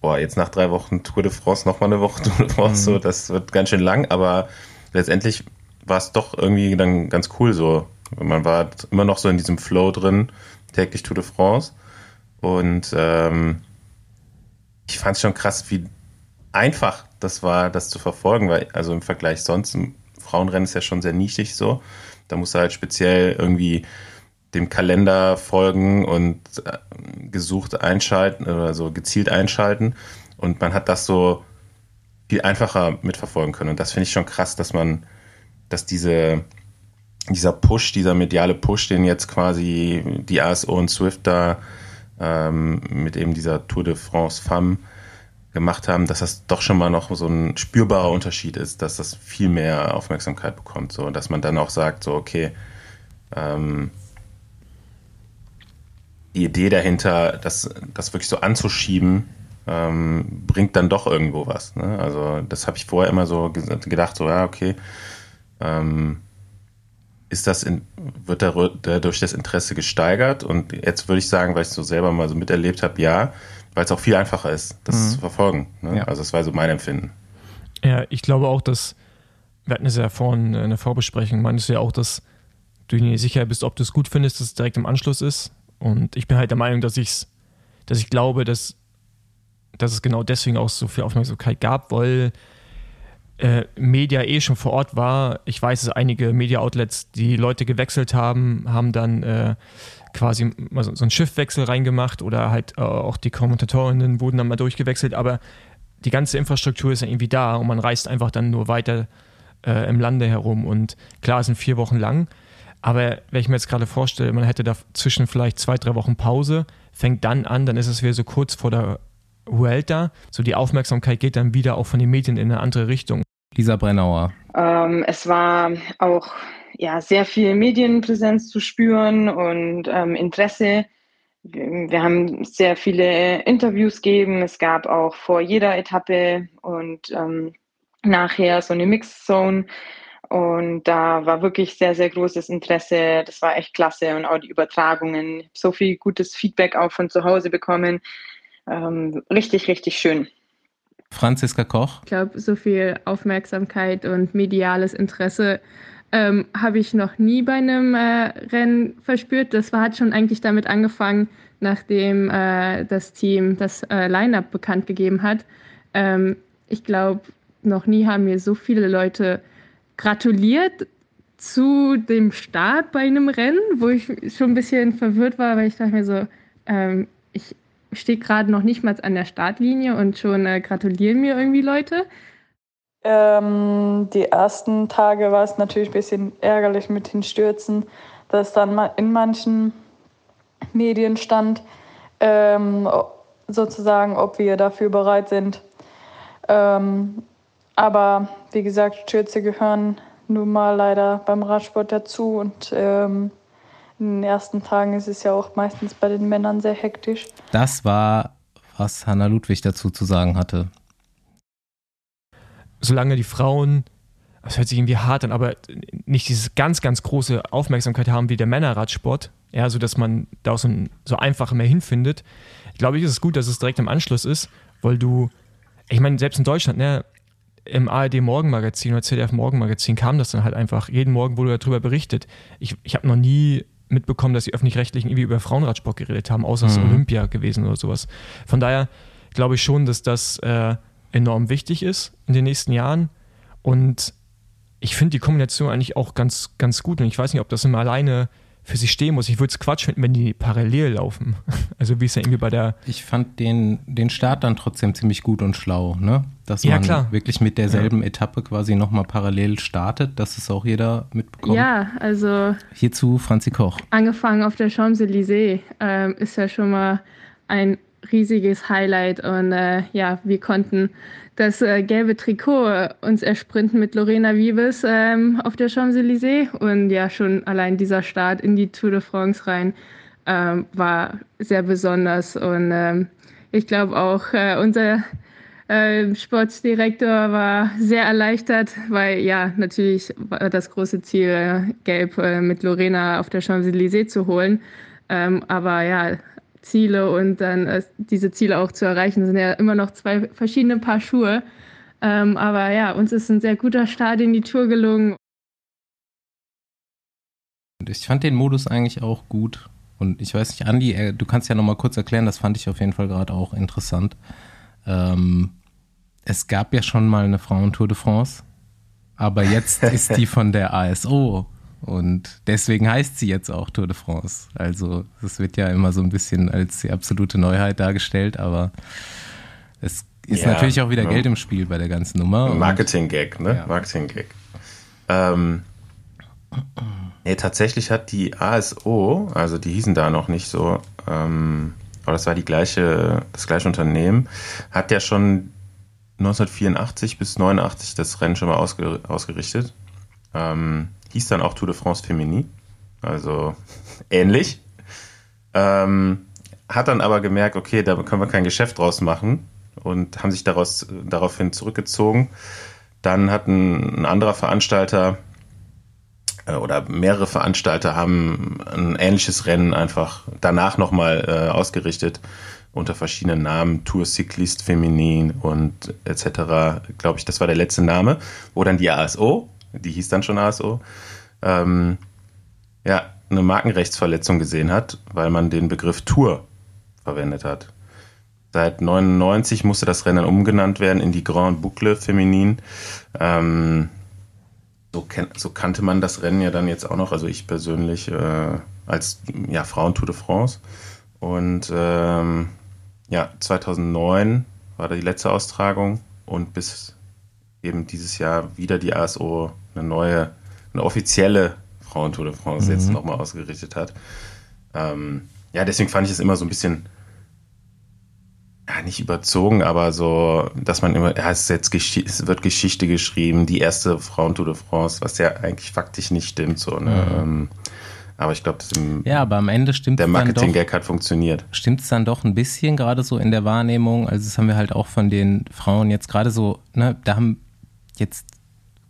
boah, jetzt nach drei Wochen Tour de France nochmal eine Woche Tour de France, mhm. so, das wird ganz schön lang, aber letztendlich war es doch irgendwie dann ganz cool so. Man war immer noch so in diesem Flow drin, täglich Tour de France. Und ähm, ich fand es schon krass, wie einfach das war, das zu verfolgen, weil also im Vergleich sonst Frauenrennen ist ja schon sehr nischig so. Da musst du halt speziell irgendwie dem Kalender folgen und äh, gesucht einschalten oder so gezielt einschalten. Und man hat das so viel einfacher mitverfolgen können. Und das finde ich schon krass, dass man, dass diese, dieser Push, dieser mediale Push, den jetzt quasi die ASO und Swift da ähm, mit eben dieser Tour de France Femme gemacht haben, dass das doch schon mal noch so ein spürbarer Unterschied ist, dass das viel mehr Aufmerksamkeit bekommt, so dass man dann auch sagt, so okay, ähm, die Idee dahinter, das, das wirklich so anzuschieben, ähm, bringt dann doch irgendwo was. Ne? Also das habe ich vorher immer so gedacht, so ja okay, ähm, ist das in, wird dadurch das Interesse gesteigert und jetzt würde ich sagen, weil ich es so selber mal so miterlebt habe, ja, weil es auch viel einfacher ist, das mhm. zu verfolgen. Ne? Ja. Also das war so mein Empfinden. Ja, ich glaube auch, dass, wir hatten es ja vorhin in der Vorbesprechung, meinst du ja auch, dass du dir nicht sicher bist, ob du es gut findest, dass es direkt im Anschluss ist. Und ich bin halt der Meinung, dass ich dass ich glaube, dass, dass es genau deswegen auch so viel Aufmerksamkeit gab, weil äh, Media eh schon vor Ort war. Ich weiß, dass einige Media-Outlets, die Leute gewechselt haben, haben dann äh, quasi so, so einen Schiffwechsel reingemacht oder halt äh, auch die Kommentatorinnen wurden dann mal durchgewechselt, aber die ganze Infrastruktur ist ja irgendwie da und man reist einfach dann nur weiter äh, im Lande herum und klar, es sind vier Wochen lang, aber wenn ich mir jetzt gerade vorstelle, man hätte dazwischen vielleicht zwei, drei Wochen Pause, fängt dann an, dann ist es wieder so kurz vor der Vuelta, so die Aufmerksamkeit geht dann wieder auch von den Medien in eine andere Richtung. Lisa Brennauer. Ähm, es war auch ja, sehr viel Medienpräsenz zu spüren und ähm, Interesse. Wir haben sehr viele Interviews gegeben. Es gab auch vor jeder Etappe und ähm, nachher so eine Mixed Zone. Und da war wirklich sehr, sehr großes Interesse. Das war echt klasse. Und auch die Übertragungen. So viel gutes Feedback auch von zu Hause bekommen. Ähm, richtig, richtig schön. Franziska Koch. Ich glaube, so viel Aufmerksamkeit und mediales Interesse ähm, habe ich noch nie bei einem äh, Rennen verspürt. Das war, hat schon eigentlich damit angefangen, nachdem äh, das Team das äh, Line-up bekannt gegeben hat. Ähm, ich glaube, noch nie haben mir so viele Leute gratuliert zu dem Start bei einem Rennen, wo ich schon ein bisschen verwirrt war, weil ich dachte mir so, ähm, ich stehe gerade noch nicht mal an der Startlinie und schon äh, gratulieren mir irgendwie Leute. Ähm, die ersten Tage war es natürlich ein bisschen ärgerlich mit den Stürzen, dass dann in manchen Medien stand, ähm, sozusagen, ob wir dafür bereit sind. Ähm, aber wie gesagt, Stürze gehören nun mal leider beim Radsport dazu und ähm, in den ersten Tagen ist es ja auch meistens bei den Männern sehr hektisch. Das war, was Hanna Ludwig dazu zu sagen hatte. Solange die Frauen, das hört sich irgendwie hart an, aber nicht diese ganz, ganz große Aufmerksamkeit haben wie der Männerradsport, ja, so dass man da auch so, ein, so einfach mehr hinfindet, glaube ich, ist es gut, dass es direkt im Anschluss ist, weil du, ich meine, selbst in Deutschland, ne, im ARD Morgenmagazin oder ZDF Morgenmagazin kam das dann halt einfach. Jeden Morgen wurde darüber berichtet. Ich, ich habe noch nie mitbekommen, dass die Öffentlich-Rechtlichen irgendwie über Frauenradsport geredet haben, außer es mhm. Olympia gewesen oder sowas. Von daher glaube ich schon, dass das äh, enorm wichtig ist in den nächsten Jahren. Und ich finde die Kombination eigentlich auch ganz, ganz gut. Und ich weiß nicht, ob das immer alleine für sich stehen muss. Ich würde es Quatsch finden, wenn die parallel laufen. Also wie es ja irgendwie bei der. Ich fand den, den Start dann trotzdem ziemlich gut und schlau, ne? Dass man ja, wirklich mit derselben ja. Etappe quasi nochmal parallel startet, dass es auch jeder mitbekommt. Ja, also. Hierzu Franzi Koch. Angefangen auf der Champs-Élysées ähm, ist ja schon mal ein riesiges Highlight und äh, ja, wir konnten das äh, gelbe Trikot uns ersprinten mit Lorena Vives ähm, auf der Champs-Élysées. Und ja, schon allein dieser Start in die Tour de France rein ähm, war sehr besonders. Und ähm, ich glaube auch äh, unser äh, Sportdirektor war sehr erleichtert, weil ja, natürlich war das große Ziel, äh, Gelb äh, mit Lorena auf der Champs-Élysées zu holen. Ähm, aber ja, Ziele und dann äh, diese Ziele auch zu erreichen, sind ja immer noch zwei verschiedene Paar Schuhe. Ähm, aber ja, uns ist ein sehr guter Start in die Tour gelungen. Ich fand den Modus eigentlich auch gut. Und ich weiß nicht, Andi, äh, du kannst ja nochmal kurz erklären, das fand ich auf jeden Fall gerade auch interessant. Ähm, es gab ja schon mal eine Frauentour de France, aber jetzt ist die von der ASO und deswegen heißt sie jetzt auch Tour de France. Also es wird ja immer so ein bisschen als die absolute Neuheit dargestellt, aber es ist ja, natürlich auch wieder ja. Geld im Spiel bei der ganzen Nummer. Marketing-Gag, ne? Ja. Marketing-Gag. Ähm, nee, tatsächlich hat die ASO, also die hießen da noch nicht so, ähm, aber das war die gleiche, das gleiche Unternehmen, hat ja schon 1984 bis 89 das Rennen schon mal ausge, ausgerichtet. Ähm, hieß dann auch Tour de France Femini, also ähnlich. Ähm, hat dann aber gemerkt, okay, da können wir kein Geschäft draus machen und haben sich daraus, daraufhin zurückgezogen. Dann hat ein, ein anderer Veranstalter äh, oder mehrere Veranstalter haben ein ähnliches Rennen einfach danach nochmal äh, ausgerichtet unter verschiedenen Namen, Tour Cycliste Feminin und etc. Glaube ich, das war der letzte Name, wo dann die ASO die hieß dann schon ASO, ähm, ja, eine Markenrechtsverletzung gesehen hat, weil man den Begriff Tour verwendet hat. Seit 99 musste das Rennen umgenannt werden in die Grand Boucle Feminin. Ähm, so, so, kannte man das Rennen ja dann jetzt auch noch, also ich persönlich äh, als ja, Frauen Tour de France. Und ähm, ja, 2009 war da die letzte Austragung und bis eben dieses Jahr wieder die ASO eine neue, eine offizielle Frauen Tour de France mhm. jetzt nochmal ausgerichtet hat. Ähm, ja, deswegen fand ich es immer so ein bisschen ja, nicht überzogen, aber so, dass man immer, ja, es, ist jetzt es wird Geschichte geschrieben, die erste Frauentour de France, was ja eigentlich faktisch nicht stimmt, so, ne? Mhm. Ähm, aber ich glaube, ja, aber am Ende stimmt der Marketing-Gag hat funktioniert. Stimmt es dann doch ein bisschen gerade so in der Wahrnehmung? Also das haben wir halt auch von den Frauen jetzt gerade so, ne, da haben jetzt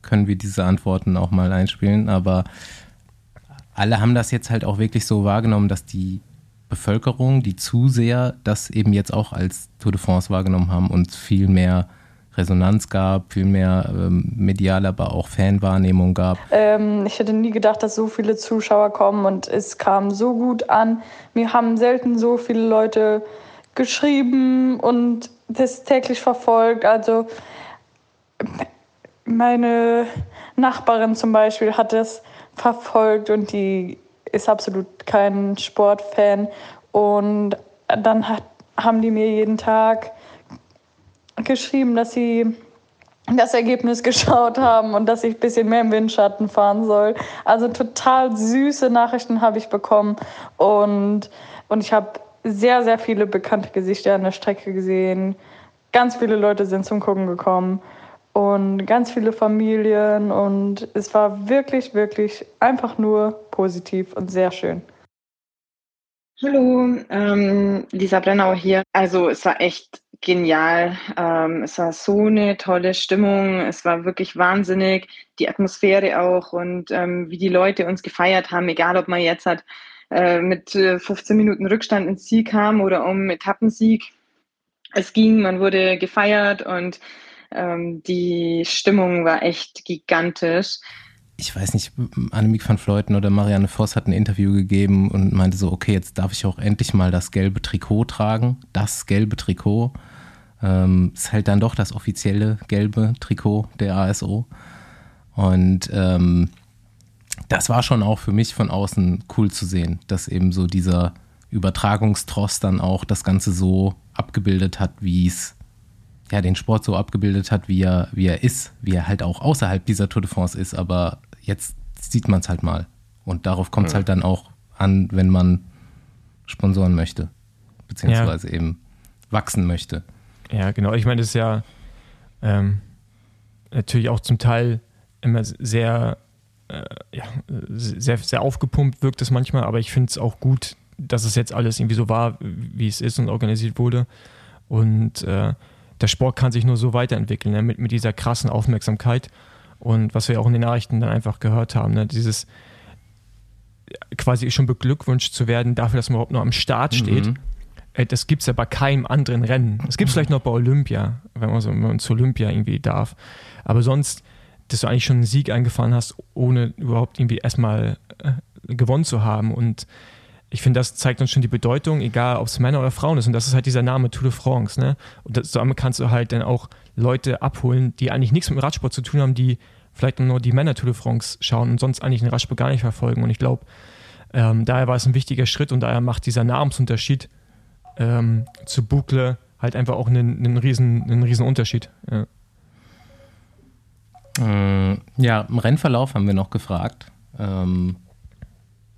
können wir diese Antworten auch mal einspielen, aber alle haben das jetzt halt auch wirklich so wahrgenommen, dass die Bevölkerung, die Zuseher, das eben jetzt auch als Tour de France wahrgenommen haben und viel mehr Resonanz gab, viel mehr ähm, medial, aber auch Fanwahrnehmung gab. Ähm, ich hätte nie gedacht, dass so viele Zuschauer kommen und es kam so gut an. Mir haben selten so viele Leute geschrieben und das täglich verfolgt. Also meine Nachbarin zum Beispiel hat das verfolgt und die ist absolut kein Sportfan. Und dann hat, haben die mir jeden Tag geschrieben, dass sie das Ergebnis geschaut haben und dass ich ein bisschen mehr im Windschatten fahren soll. Also total süße Nachrichten habe ich bekommen und, und ich habe sehr, sehr viele bekannte Gesichter an der Strecke gesehen. Ganz viele Leute sind zum Gucken gekommen und ganz viele Familien und es war wirklich, wirklich einfach nur positiv und sehr schön. Hallo, ähm, Lisa Brennauer hier. Also es war echt genial. Ähm, es war so eine tolle Stimmung. Es war wirklich wahnsinnig. Die Atmosphäre auch und ähm, wie die Leute uns gefeiert haben, egal ob man jetzt hat, äh, mit 15 äh, Minuten Rückstand ins Ziel kam oder um Etappensieg. Es ging, man wurde gefeiert und ähm, die Stimmung war echt gigantisch. Ich weiß nicht, Annemiek van Fleuten oder Marianne Voss hat ein Interview gegeben und meinte so, okay, jetzt darf ich auch endlich mal das gelbe Trikot tragen. Das gelbe Trikot. Ähm, ist halt dann doch das offizielle gelbe Trikot der ASO. Und ähm, das war schon auch für mich von außen cool zu sehen, dass eben so dieser Übertragungstross dann auch das Ganze so abgebildet hat, wie es ja, den Sport so abgebildet hat, wie er, wie er ist, wie er halt auch außerhalb dieser Tour de France ist, aber jetzt sieht man es halt mal. Und darauf kommt es ja. halt dann auch an, wenn man sponsoren möchte, beziehungsweise ja. eben wachsen möchte. Ja, genau. Ich meine, das ist ja ähm, natürlich auch zum Teil immer sehr, äh, ja, sehr, sehr aufgepumpt wirkt es manchmal, aber ich finde es auch gut, dass es jetzt alles irgendwie so war, wie es ist und organisiert wurde. Und äh, der Sport kann sich nur so weiterentwickeln, ne? mit, mit dieser krassen Aufmerksamkeit. Und was wir auch in den Nachrichten dann einfach gehört haben, ne? dieses quasi schon beglückwünscht zu werden dafür, dass man überhaupt noch am Start steht. Mhm. Äh, das gibt es ja bei keinem anderen Rennen. Das gibt es vielleicht noch bei Olympia, wenn man, so, wenn man zu Olympia irgendwie darf. Aber sonst, dass du eigentlich schon einen Sieg eingefahren hast, ohne überhaupt irgendwie erstmal äh, gewonnen zu haben. Und ich finde, das zeigt uns schon die Bedeutung, egal ob es Männer oder Frauen ist. Und das ist halt dieser Name Tour de France. Ne? Und das, damit kannst du halt dann auch Leute abholen, die eigentlich nichts mit dem Radsport zu tun haben, die vielleicht nur die Männer Tour de France schauen und sonst eigentlich den Radsport gar nicht verfolgen. Und ich glaube, ähm, daher war es ein wichtiger Schritt und daher macht dieser Namensunterschied ähm, zu Bukle halt einfach auch einen, einen, riesen, einen riesen Unterschied. Ja. Mm, ja, im Rennverlauf haben wir noch gefragt. Ähm,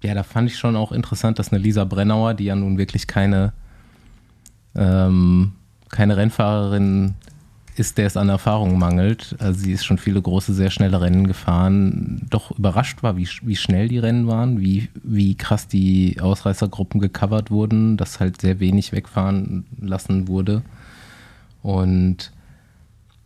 ja, da fand ich schon auch interessant, dass eine Lisa Brennauer, die ja nun wirklich keine, ähm, keine Rennfahrerin ist, der es an Erfahrung mangelt. Also sie ist schon viele große, sehr schnelle Rennen gefahren, doch überrascht war, wie, wie schnell die Rennen waren, wie, wie krass die Ausreißergruppen gecovert wurden, dass halt sehr wenig wegfahren lassen wurde. Und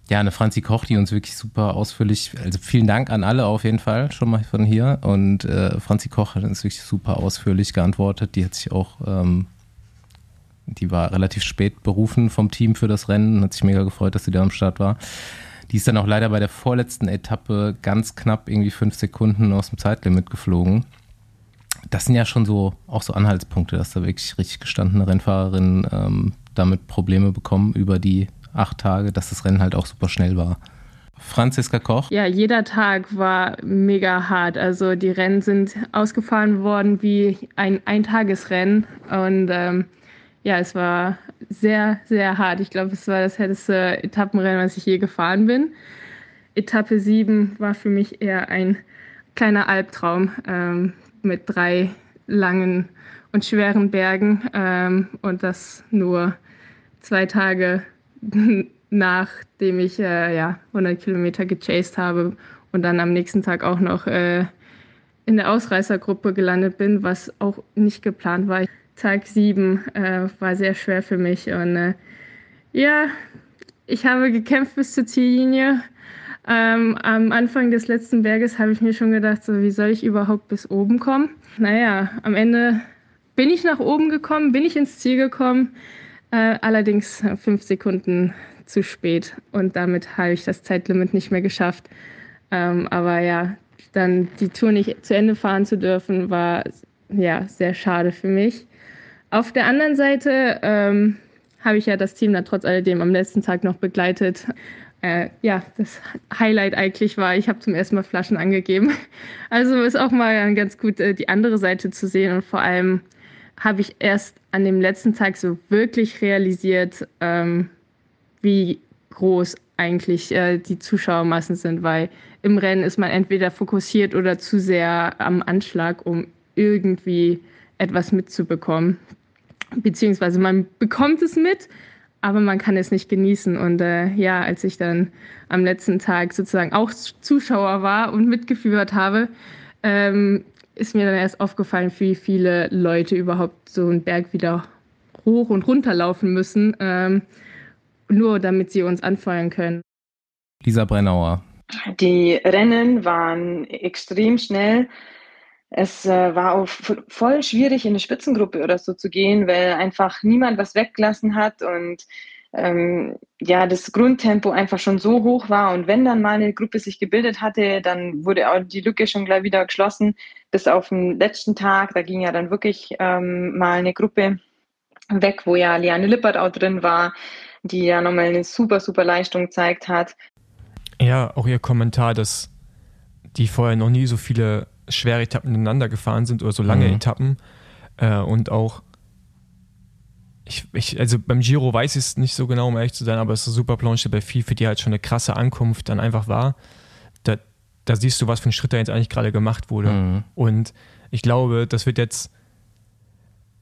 ja, eine Franzi Koch, die uns wirklich super ausführlich, also vielen Dank an alle auf jeden Fall schon mal von hier. Und äh, Franzi Koch hat uns wirklich super ausführlich geantwortet. Die hat sich auch, ähm, die war relativ spät berufen vom Team für das Rennen, hat sich mega gefreut, dass sie da am Start war. Die ist dann auch leider bei der vorletzten Etappe ganz knapp irgendwie fünf Sekunden aus dem Zeitlimit geflogen. Das sind ja schon so auch so Anhaltspunkte, dass da wirklich richtig gestandene Rennfahrerinnen ähm, damit Probleme bekommen über die acht Tage, dass das Rennen halt auch super schnell war. Franziska Koch. Ja, jeder Tag war mega hart. Also die Rennen sind ausgefahren worden wie ein Eintagesrennen. Und ähm, ja, es war sehr, sehr hart. Ich glaube, es war das härteste Etappenrennen, was ich je gefahren bin. Etappe 7 war für mich eher ein kleiner Albtraum ähm, mit drei langen und schweren Bergen ähm, und das nur zwei Tage nachdem ich äh, ja, 100 Kilometer gechased habe und dann am nächsten Tag auch noch äh, in der Ausreißergruppe gelandet bin, was auch nicht geplant war. Tag 7 äh, war sehr schwer für mich und äh, ja, ich habe gekämpft bis zur Ziellinie. Ähm, am Anfang des letzten Berges habe ich mir schon gedacht, so wie soll ich überhaupt bis oben kommen? Naja, am Ende bin ich nach oben gekommen, bin ich ins Ziel gekommen, äh, allerdings fünf Sekunden zu spät und damit habe ich das Zeitlimit nicht mehr geschafft. Ähm, aber ja, dann die Tour nicht zu Ende fahren zu dürfen, war ja sehr schade für mich. Auf der anderen Seite ähm, habe ich ja das Team dann trotz alledem am letzten Tag noch begleitet. Äh, ja, das Highlight eigentlich war, ich habe zum ersten Mal Flaschen angegeben. Also ist auch mal ganz gut, äh, die andere Seite zu sehen. Und vor allem habe ich erst an dem letzten Tag so wirklich realisiert, ähm, wie groß eigentlich äh, die Zuschauermassen sind, weil im Rennen ist man entweder fokussiert oder zu sehr am Anschlag, um irgendwie etwas mitzubekommen. Beziehungsweise man bekommt es mit, aber man kann es nicht genießen. Und äh, ja, als ich dann am letzten Tag sozusagen auch Zuschauer war und mitgeführt habe, ähm, ist mir dann erst aufgefallen, wie viele Leute überhaupt so einen Berg wieder hoch und runter laufen müssen. Ähm, nur damit sie uns anfeuern können. Lisa Brennauer. Die Rennen waren extrem schnell. Es äh, war auch voll schwierig, in eine Spitzengruppe oder so zu gehen, weil einfach niemand was weggelassen hat und ähm, ja, das Grundtempo einfach schon so hoch war. Und wenn dann mal eine Gruppe sich gebildet hatte, dann wurde auch die Lücke schon gleich wieder geschlossen. Bis auf den letzten Tag, da ging ja dann wirklich ähm, mal eine Gruppe weg, wo ja Liane Lippert auch drin war die ja nochmal eine super, super Leistung gezeigt hat. Ja, auch ihr Kommentar, dass die vorher noch nie so viele schwere Etappen ineinander gefahren sind oder so lange mhm. Etappen äh, und auch ich, ich, also beim Giro weiß ich es nicht so genau, um ehrlich zu sein, aber es ist eine super Planche bei für die halt schon eine krasse Ankunft dann einfach war. Da, da siehst du, was für ein Schritt da jetzt eigentlich gerade gemacht wurde. Mhm. Und ich glaube, das wird jetzt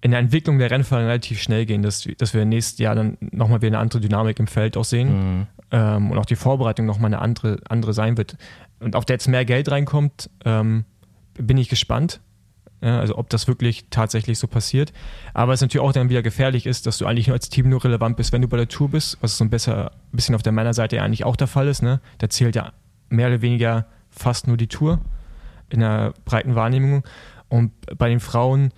in der Entwicklung der Rennfahrer relativ schnell gehen, dass, dass wir nächstes Jahr dann nochmal wieder eine andere Dynamik im Feld auch sehen mhm. ähm, und auch die Vorbereitung nochmal eine andere, andere sein wird. Und auch da jetzt mehr Geld reinkommt, ähm, bin ich gespannt. Ja, also ob das wirklich tatsächlich so passiert. Aber es natürlich auch dann wieder gefährlich ist, dass du eigentlich nur als Team nur relevant bist, wenn du bei der Tour bist, was so ein besser, bisschen auf der Männerseite ja eigentlich auch der Fall ist. Ne? Da zählt ja mehr oder weniger fast nur die Tour in der breiten Wahrnehmung. Und bei den Frauen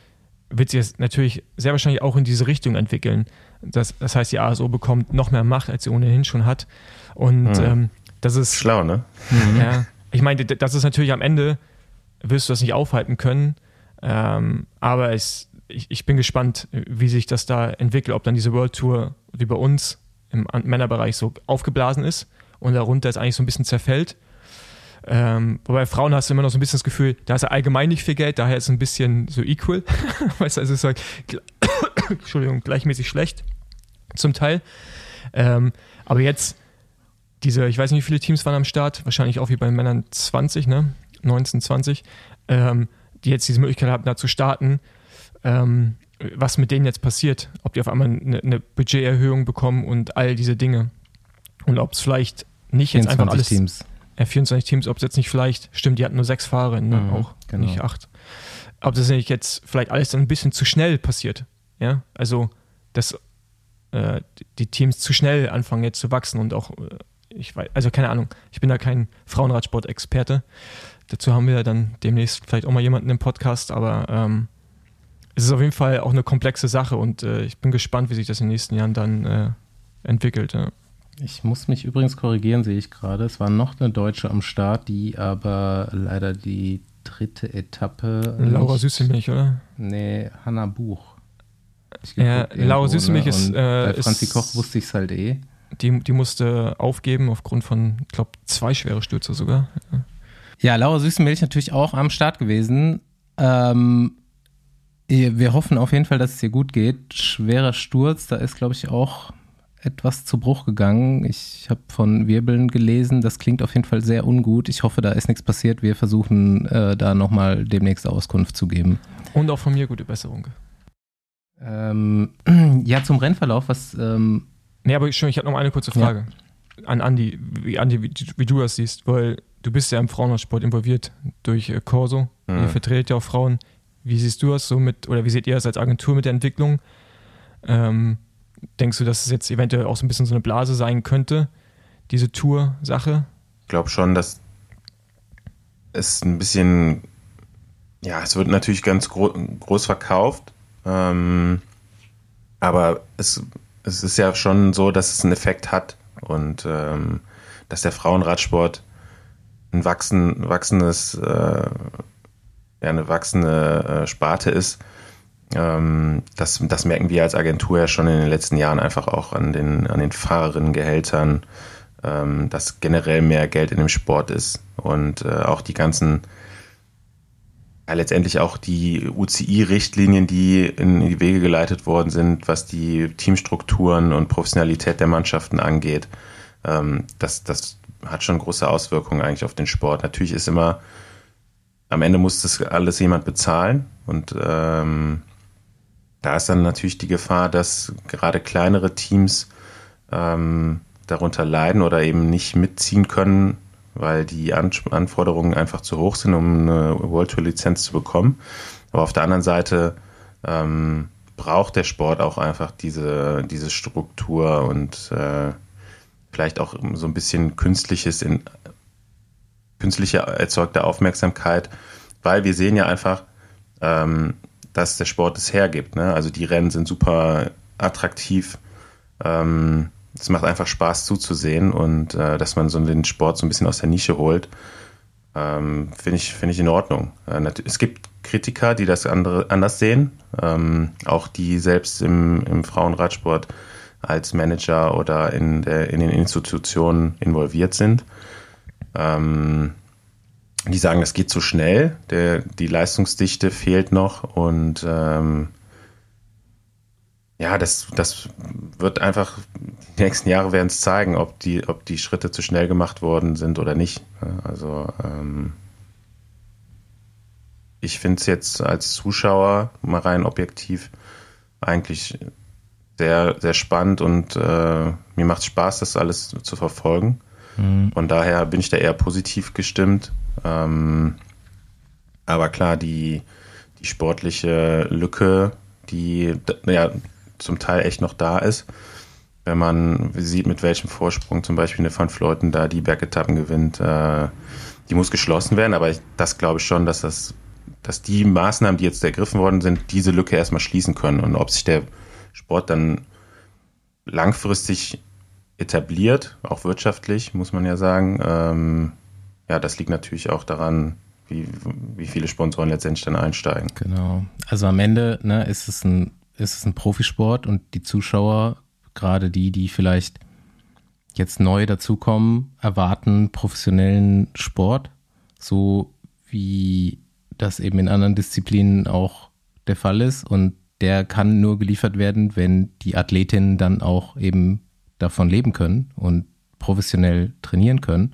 wird sich jetzt natürlich sehr wahrscheinlich auch in diese Richtung entwickeln. Das, das heißt, die ASO bekommt noch mehr Macht, als sie ohnehin schon hat. Und mhm. ähm, das ist. Schlau, ne? Mhm. Ja. Ich meine, das ist natürlich am Ende, wirst du das nicht aufhalten können. Ähm, aber es, ich, ich bin gespannt, wie sich das da entwickelt, ob dann diese World Tour wie bei uns im Männerbereich so aufgeblasen ist und darunter ist eigentlich so ein bisschen zerfällt ähm, wobei Frauen hast du immer noch so ein bisschen das Gefühl, da ist ja allgemein nicht viel Geld, daher ist es ein bisschen so equal. weißt du, also es ist halt, Entschuldigung, gleichmäßig schlecht zum Teil. Ähm, aber jetzt, diese, ich weiß nicht, wie viele Teams waren am Start, wahrscheinlich auch wie bei den Männern 20, ne? 19, 20, ähm, die jetzt diese Möglichkeit haben, da zu starten. Ähm, was mit denen jetzt passiert, ob die auf einmal eine, eine Budgeterhöhung bekommen und all diese Dinge. Und ob es vielleicht nicht jetzt einfach alles. Teams ja, 24 Teams, ob es jetzt nicht vielleicht, stimmt, die hatten nur sechs Fahrer, ne, mhm, auch genau. nicht acht. Ob das nicht jetzt vielleicht alles dann ein bisschen zu schnell passiert. Ja, also, dass äh, die Teams zu schnell anfangen jetzt zu wachsen und auch, äh, ich weiß, also keine Ahnung, ich bin da kein Frauenradsport-Experte. Dazu haben wir dann demnächst vielleicht auch mal jemanden im Podcast, aber ähm, es ist auf jeden Fall auch eine komplexe Sache und äh, ich bin gespannt, wie sich das in den nächsten Jahren dann äh, entwickelt. Ja. Ich muss mich übrigens korrigieren, sehe ich gerade. Es war noch eine Deutsche am Start, die aber leider die dritte Etappe. Laura Süßemilch, oder? Nee, Hanna Buch. Ja, Laura ne? ist, Und äh, Bei ist- Franzi Koch wusste ich es halt eh. Die, die musste aufgeben aufgrund von, ich glaube, zwei schwere Stürze sogar. Ja, Laura Süßenmilch natürlich auch am Start gewesen. Ähm, wir hoffen auf jeden Fall, dass es ihr gut geht. Schwerer Sturz, da ist, glaube ich, auch etwas zu Bruch gegangen. Ich habe von Wirbeln gelesen, das klingt auf jeden Fall sehr ungut. Ich hoffe, da ist nichts passiert. Wir versuchen äh, da nochmal demnächst Auskunft zu geben. Und auch von mir gute Besserung. Ähm, ja, zum Rennverlauf, was ähm, Nee, aber schon, ich habe noch eine kurze Frage an Andi, wie, Andi wie, wie du das siehst, weil du bist ja im Frauensport involviert durch äh, Corso. Mhm. Ihr vertretet ja auch Frauen. Wie siehst du das so mit, oder wie seht ihr das als Agentur mit der Entwicklung? Ähm, denkst du, dass es jetzt eventuell auch so ein bisschen so eine Blase sein könnte, diese Tour-Sache? Ich glaube schon, dass es ein bisschen, ja, es wird natürlich ganz gro groß verkauft, ähm, aber es, es ist ja schon so, dass es einen Effekt hat und ähm, dass der Frauenradsport ein wachsen, wachsendes, äh, ja, eine wachsende äh, Sparte ist. Ähm, das, das merken wir als Agentur ja schon in den letzten Jahren einfach auch an den, an den Fahrerinnengehältern, ähm, dass generell mehr Geld in dem Sport ist und äh, auch die ganzen, ja, letztendlich auch die UCI-Richtlinien, die in die Wege geleitet worden sind, was die Teamstrukturen und Professionalität der Mannschaften angeht. Ähm, das, das hat schon große Auswirkungen eigentlich auf den Sport. Natürlich ist immer, am Ende muss das alles jemand bezahlen und ähm, da ist dann natürlich die Gefahr, dass gerade kleinere Teams ähm, darunter leiden oder eben nicht mitziehen können, weil die An Anforderungen einfach zu hoch sind, um eine World Tour Lizenz zu bekommen. Aber auf der anderen Seite ähm, braucht der Sport auch einfach diese, diese Struktur und äh, vielleicht auch so ein bisschen künstliches in künstliche erzeugte Aufmerksamkeit, weil wir sehen ja einfach, ähm, dass der Sport es hergibt. Ne? Also die Rennen sind super attraktiv. Ähm, es macht einfach Spaß zuzusehen und äh, dass man so den Sport so ein bisschen aus der Nische holt, ähm, finde ich, finde ich in Ordnung. Äh, es gibt Kritiker, die das andere anders sehen, ähm, auch die selbst im, im Frauenradsport als Manager oder in, der, in den Institutionen involviert sind. Ähm, die sagen, das geht zu schnell, der, die Leistungsdichte fehlt noch und ähm, ja, das, das wird einfach, die nächsten Jahre werden es zeigen, ob die, ob die Schritte zu schnell gemacht worden sind oder nicht. Also ähm, ich finde es jetzt als Zuschauer mal rein objektiv eigentlich sehr, sehr spannend und äh, mir macht es Spaß, das alles zu verfolgen. Mhm. Von daher bin ich da eher positiv gestimmt. Ähm, aber klar, die, die sportliche Lücke, die ja zum Teil echt noch da ist, wenn man sieht, mit welchem Vorsprung zum Beispiel eine Van Fleuten da die Bergetappen gewinnt, äh, die muss geschlossen werden. Aber ich, das glaube ich schon, dass das, dass die Maßnahmen, die jetzt ergriffen worden sind, diese Lücke erstmal schließen können. Und ob sich der Sport dann langfristig etabliert, auch wirtschaftlich, muss man ja sagen. Ähm, ja, das liegt natürlich auch daran, wie, wie viele Sponsoren letztendlich dann einsteigen. Genau. Also am Ende ne, ist, es ein, ist es ein Profisport und die Zuschauer, gerade die, die vielleicht jetzt neu dazukommen, erwarten professionellen Sport, so wie das eben in anderen Disziplinen auch der Fall ist. Und der kann nur geliefert werden, wenn die Athletinnen dann auch eben davon leben können und professionell trainieren können,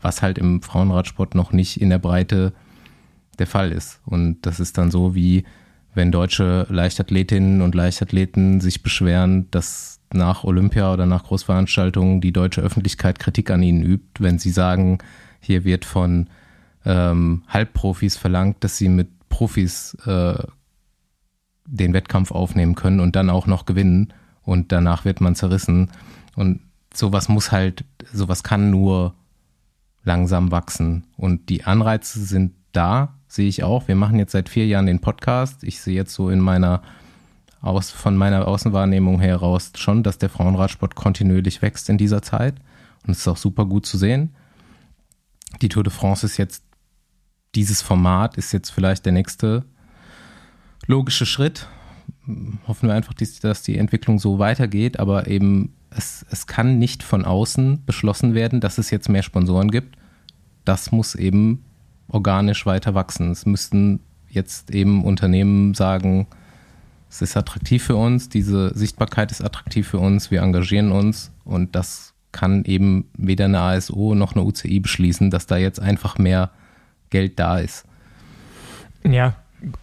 was halt im Frauenradsport noch nicht in der Breite der Fall ist. Und das ist dann so wie wenn deutsche Leichtathletinnen und Leichtathleten sich beschweren, dass nach Olympia oder nach Großveranstaltungen die deutsche Öffentlichkeit Kritik an ihnen übt, wenn sie sagen, hier wird von ähm, Halbprofis verlangt, dass sie mit Profis äh, den Wettkampf aufnehmen können und dann auch noch gewinnen und danach wird man zerrissen. Und sowas muss halt, sowas kann nur langsam wachsen. Und die Anreize sind da, sehe ich auch. Wir machen jetzt seit vier Jahren den Podcast. Ich sehe jetzt so in meiner aus, von meiner Außenwahrnehmung heraus schon, dass der Frauenradsport kontinuierlich wächst in dieser Zeit. Und es ist auch super gut zu sehen. Die Tour de France ist jetzt, dieses Format ist jetzt vielleicht der nächste logische Schritt. hoffen wir einfach, dass die Entwicklung so weitergeht, aber eben es, es kann nicht von außen beschlossen werden, dass es jetzt mehr Sponsoren gibt. Das muss eben organisch weiter wachsen. Es müssten jetzt eben Unternehmen sagen, es ist attraktiv für uns, diese Sichtbarkeit ist attraktiv für uns, wir engagieren uns und das kann eben weder eine ASO noch eine UCI beschließen, dass da jetzt einfach mehr Geld da ist. Ja,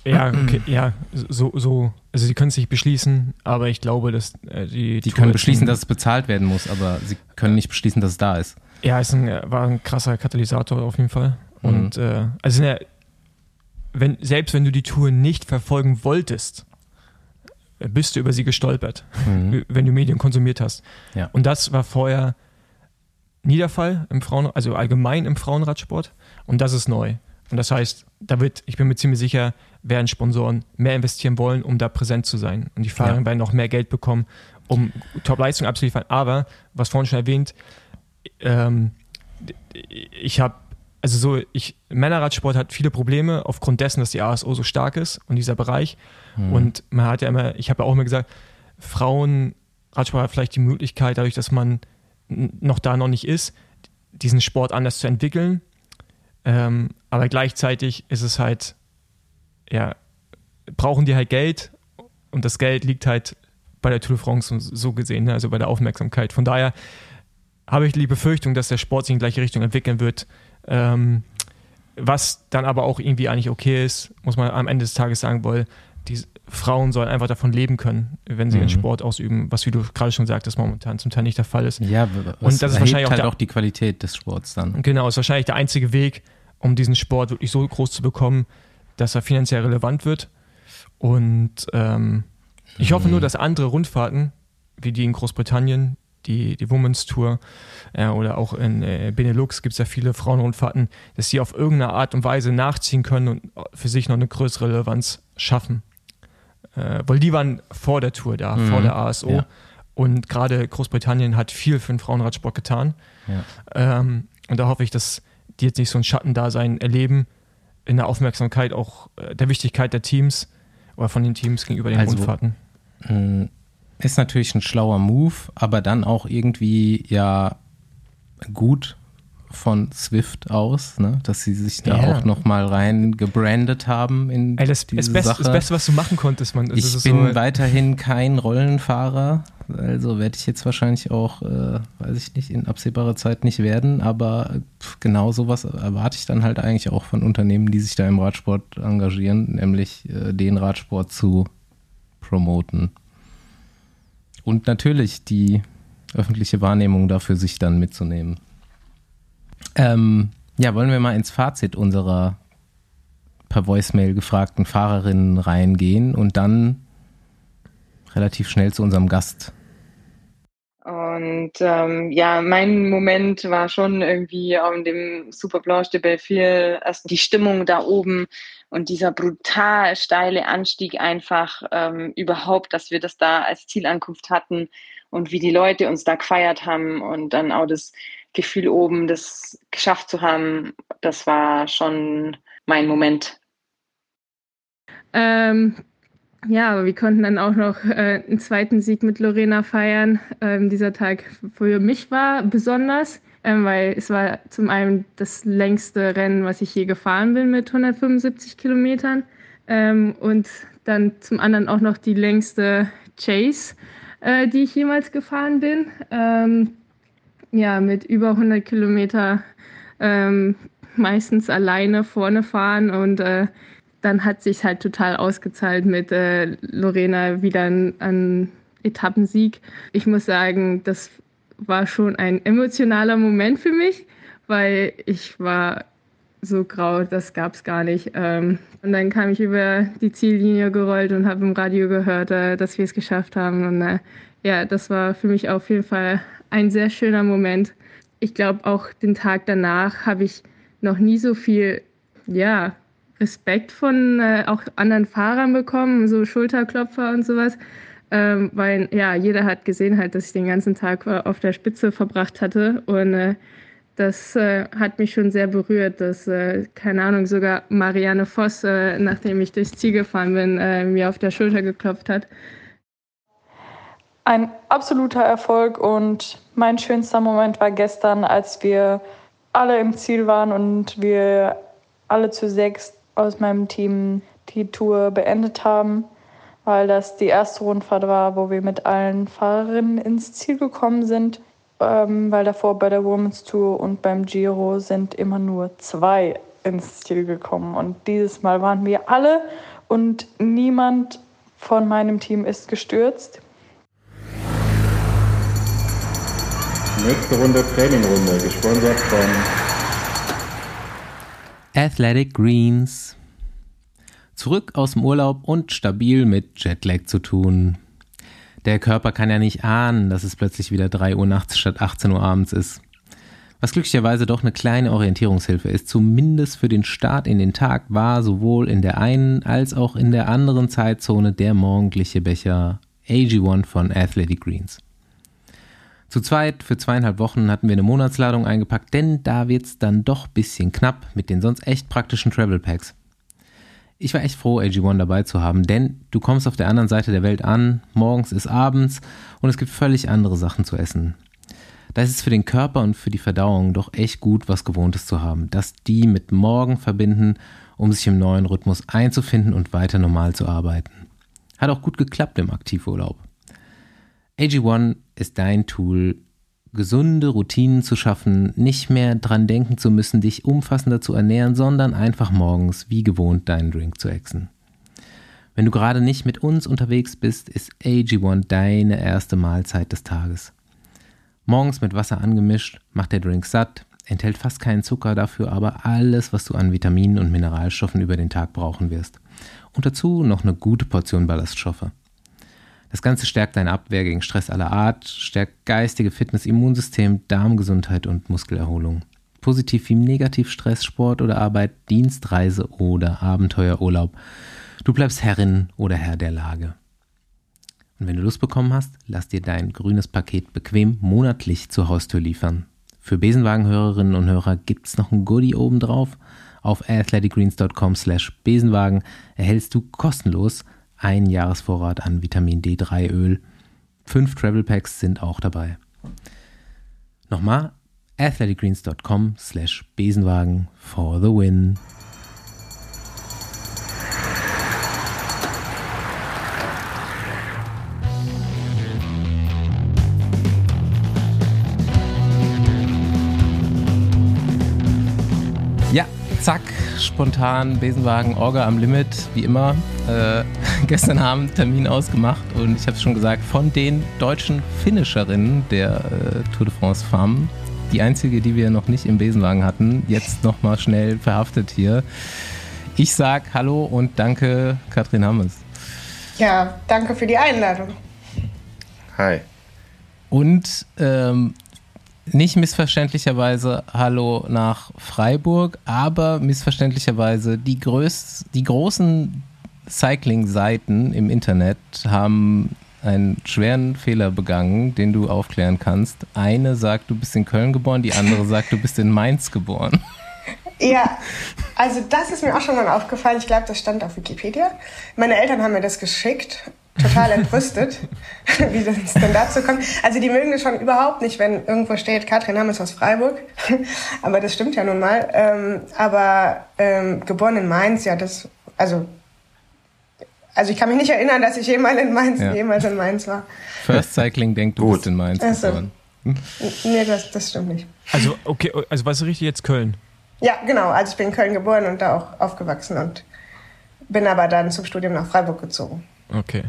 ja, okay, ja, so, so, also sie können es nicht beschließen, aber ich glaube, dass äh, die. Die können beschließen, dass es bezahlt werden muss, aber sie können nicht beschließen, dass es da ist. Ja, es ein, war ein krasser Katalysator auf jeden Fall. Mhm. Und äh, also ja, wenn, selbst wenn du die Tour nicht verfolgen wolltest, bist du über sie gestolpert, mhm. wenn du Medien konsumiert hast. Ja. Und das war vorher nie der Fall im Frauen, also allgemein im Frauenradsport. Und das ist neu. Und das heißt, da wird, ich bin mir ziemlich sicher, werden Sponsoren mehr investieren wollen, um da präsent zu sein. Und die Fahrer ja. werden noch mehr Geld bekommen, um Top-Leistung abzuliefern. Aber, was vorhin schon erwähnt, ähm, ich habe, also so, ich, Männerradsport hat viele Probleme aufgrund dessen, dass die ASO so stark ist und dieser Bereich. Mhm. Und man hat ja immer, ich habe ja auch immer gesagt, Frauenradsport hat vielleicht die Möglichkeit, dadurch, dass man noch da noch nicht ist, diesen Sport anders zu entwickeln ähm, aber gleichzeitig ist es halt, ja, brauchen die halt Geld und das Geld liegt halt bei der Tour de France so gesehen, ne? also bei der Aufmerksamkeit. Von daher habe ich die Befürchtung, dass der Sport sich in gleiche Richtung entwickeln wird. Ähm, was dann aber auch irgendwie eigentlich okay ist, muss man am Ende des Tages sagen, weil die Frauen sollen einfach davon leben können, wenn sie mhm. ihren Sport ausüben, was wie du gerade schon sagtest, momentan zum Teil nicht der Fall ist. Ja, und das ist wahrscheinlich auch, halt der, auch die Qualität des Sports dann. Genau, ist wahrscheinlich der einzige Weg, um diesen Sport wirklich so groß zu bekommen, dass er finanziell relevant wird. Und ähm, ich hoffe nur, mhm. dass andere Rundfahrten, wie die in Großbritannien, die, die Women's Tour äh, oder auch in äh, Benelux gibt es ja viele Frauenrundfahrten, dass sie auf irgendeine Art und Weise nachziehen können und für sich noch eine größere Relevanz schaffen. Äh, weil die waren vor der Tour da, mhm. vor der ASO. Ja. Und gerade Großbritannien hat viel für den Frauenradsport getan. Ja. Ähm, und da hoffe ich, dass die jetzt nicht so ein Schattendasein erleben, in der Aufmerksamkeit auch äh, der Wichtigkeit der Teams oder von den Teams gegenüber den also, Rundfahrten. Mm, ist natürlich ein schlauer Move, aber dann auch irgendwie ja gut von Swift aus, ne? dass sie sich da ja. auch nochmal rein gebrandet haben in Ey, das, diese das, Sache. das Beste, was du machen konntest, man. Ich bin so weiterhin kein Rollenfahrer, also werde ich jetzt wahrscheinlich auch, äh, weiß ich nicht, in absehbarer Zeit nicht werden, aber genau sowas erwarte ich dann halt eigentlich auch von Unternehmen, die sich da im Radsport engagieren, nämlich äh, den Radsport zu promoten. Und natürlich die öffentliche Wahrnehmung dafür sich dann mitzunehmen. Ähm, ja, wollen wir mal ins Fazit unserer per Voicemail gefragten Fahrerinnen reingehen und dann relativ schnell zu unserem Gast. Und ähm, ja, mein Moment war schon irgendwie auf dem Super Blanche de Belleville, erst die Stimmung da oben und dieser brutal steile Anstieg einfach ähm, überhaupt, dass wir das da als Zielankunft hatten und wie die Leute uns da gefeiert haben und dann auch das Gefühl oben, das geschafft zu haben, das war schon mein Moment. Ähm, ja, aber wir konnten dann auch noch äh, einen zweiten Sieg mit Lorena feiern. Ähm, dieser Tag für mich war besonders, ähm, weil es war zum einen das längste Rennen, was ich je gefahren bin mit 175 Kilometern ähm, und dann zum anderen auch noch die längste Chase, äh, die ich jemals gefahren bin. Ja, mit über 100 Kilometer ähm, meistens alleine vorne fahren und äh, dann hat sich halt total ausgezahlt mit äh, Lorena wieder an Etappensieg. Ich muss sagen, das war schon ein emotionaler Moment für mich, weil ich war so grau, das gab es gar nicht. Ähm, und dann kam ich über die Ziellinie gerollt und habe im Radio gehört, äh, dass wir es geschafft haben. Und äh, ja, das war für mich auf jeden Fall ein sehr schöner Moment. Ich glaube, auch den Tag danach habe ich noch nie so viel ja, Respekt von äh, auch anderen Fahrern bekommen, so Schulterklopfer und sowas. Ähm, weil ja, jeder hat gesehen halt, dass ich den ganzen Tag auf der Spitze verbracht hatte und äh, das äh, hat mich schon sehr berührt, dass, äh, keine Ahnung, sogar Marianne Voss, äh, nachdem ich durchs Ziel gefahren bin, äh, mir auf der Schulter geklopft hat. Ein absoluter Erfolg und mein schönster Moment war gestern, als wir alle im Ziel waren und wir alle zu sechs aus meinem Team die Tour beendet haben, weil das die erste Rundfahrt war, wo wir mit allen Fahrerinnen ins Ziel gekommen sind ähm, weil davor bei der Women's Tour und beim Giro sind immer nur zwei ins Ziel gekommen. Und dieses Mal waren wir alle und niemand von meinem Team ist gestürzt. Nächste Runde Trainingrunde, gesponsert von Athletic Greens. Zurück aus dem Urlaub und stabil mit Jetlag zu tun. Der Körper kann ja nicht ahnen, dass es plötzlich wieder 3 Uhr nachts statt 18 Uhr abends ist. Was glücklicherweise doch eine kleine Orientierungshilfe ist, zumindest für den Start in den Tag, war sowohl in der einen als auch in der anderen Zeitzone der morgendliche Becher AG1 von Athletic Greens. Zu zweit für zweieinhalb Wochen hatten wir eine Monatsladung eingepackt, denn da wird's dann doch bisschen knapp mit den sonst echt praktischen Travel Packs. Ich war echt froh, AG1 dabei zu haben, denn du kommst auf der anderen Seite der Welt an, morgens ist abends und es gibt völlig andere Sachen zu essen. Da ist es für den Körper und für die Verdauung doch echt gut, was Gewohntes zu haben, dass die mit morgen verbinden, um sich im neuen Rhythmus einzufinden und weiter normal zu arbeiten. Hat auch gut geklappt im Aktivurlaub. AG1 ist dein Tool, gesunde Routinen zu schaffen, nicht mehr dran denken zu müssen, dich umfassender zu ernähren, sondern einfach morgens wie gewohnt deinen Drink zu exen. Wenn du gerade nicht mit uns unterwegs bist, ist AG1 deine erste Mahlzeit des Tages. Morgens mit Wasser angemischt, macht der Drink satt, enthält fast keinen Zucker, dafür aber alles, was du an Vitaminen und Mineralstoffen über den Tag brauchen wirst. Und dazu noch eine gute Portion Ballaststoffe. Das Ganze stärkt deine Abwehr gegen Stress aller Art, stärkt geistige Fitness, Immunsystem, Darmgesundheit und Muskelerholung. Positiv wie negativ Stress, Sport oder Arbeit, Dienstreise oder Abenteuerurlaub. Du bleibst Herrin oder Herr der Lage. Und wenn du Lust bekommen hast, lass dir dein grünes Paket bequem monatlich zur Haustür liefern. Für Besenwagenhörerinnen und Hörer gibt es noch ein Goodie obendrauf. Auf athleticgreens.com slash Besenwagen erhältst du kostenlos ein Jahresvorrat an Vitamin D3 Öl. Fünf Travel Packs sind auch dabei. Nochmal athleticgreens.com slash Besenwagen for the win. Ja, zack, spontan Besenwagen, Orga am Limit, wie immer. Äh, gestern Abend Termin ausgemacht und ich habe es schon gesagt, von den deutschen Finisherinnen der äh, Tour de France Farm, die einzige, die wir noch nicht im Besenwagen hatten, jetzt nochmal schnell verhaftet hier. Ich sag Hallo und danke, Katrin Hammes. Ja, danke für die Einladung. Hi. Und ähm, nicht missverständlicherweise Hallo nach Freiburg, aber missverständlicherweise die, größ die großen Cycling-Seiten im Internet haben einen schweren Fehler begangen, den du aufklären kannst. Eine sagt, du bist in Köln geboren, die andere sagt, du bist in Mainz geboren. Ja, also das ist mir auch schon mal aufgefallen. Ich glaube, das stand auf Wikipedia. Meine Eltern haben mir das geschickt total entrüstet, wie das denn dazu kommt. Also die mögen das schon überhaupt nicht, wenn irgendwo steht, Katrin Hammes aus Freiburg. aber das stimmt ja nun mal. Ähm, aber ähm, geboren in Mainz, ja, das, also, also ich kann mich nicht erinnern, dass ich jemals in Mainz, ja. jemals in Mainz war. First Cycling denkt, du Gut. bist in Mainz also, geboren. Hm? Nee, das, das stimmt nicht. Also, okay, also was ist richtig jetzt Köln? Ja, genau. Also ich bin in Köln geboren und da auch aufgewachsen und bin aber dann zum Studium nach Freiburg gezogen. Okay.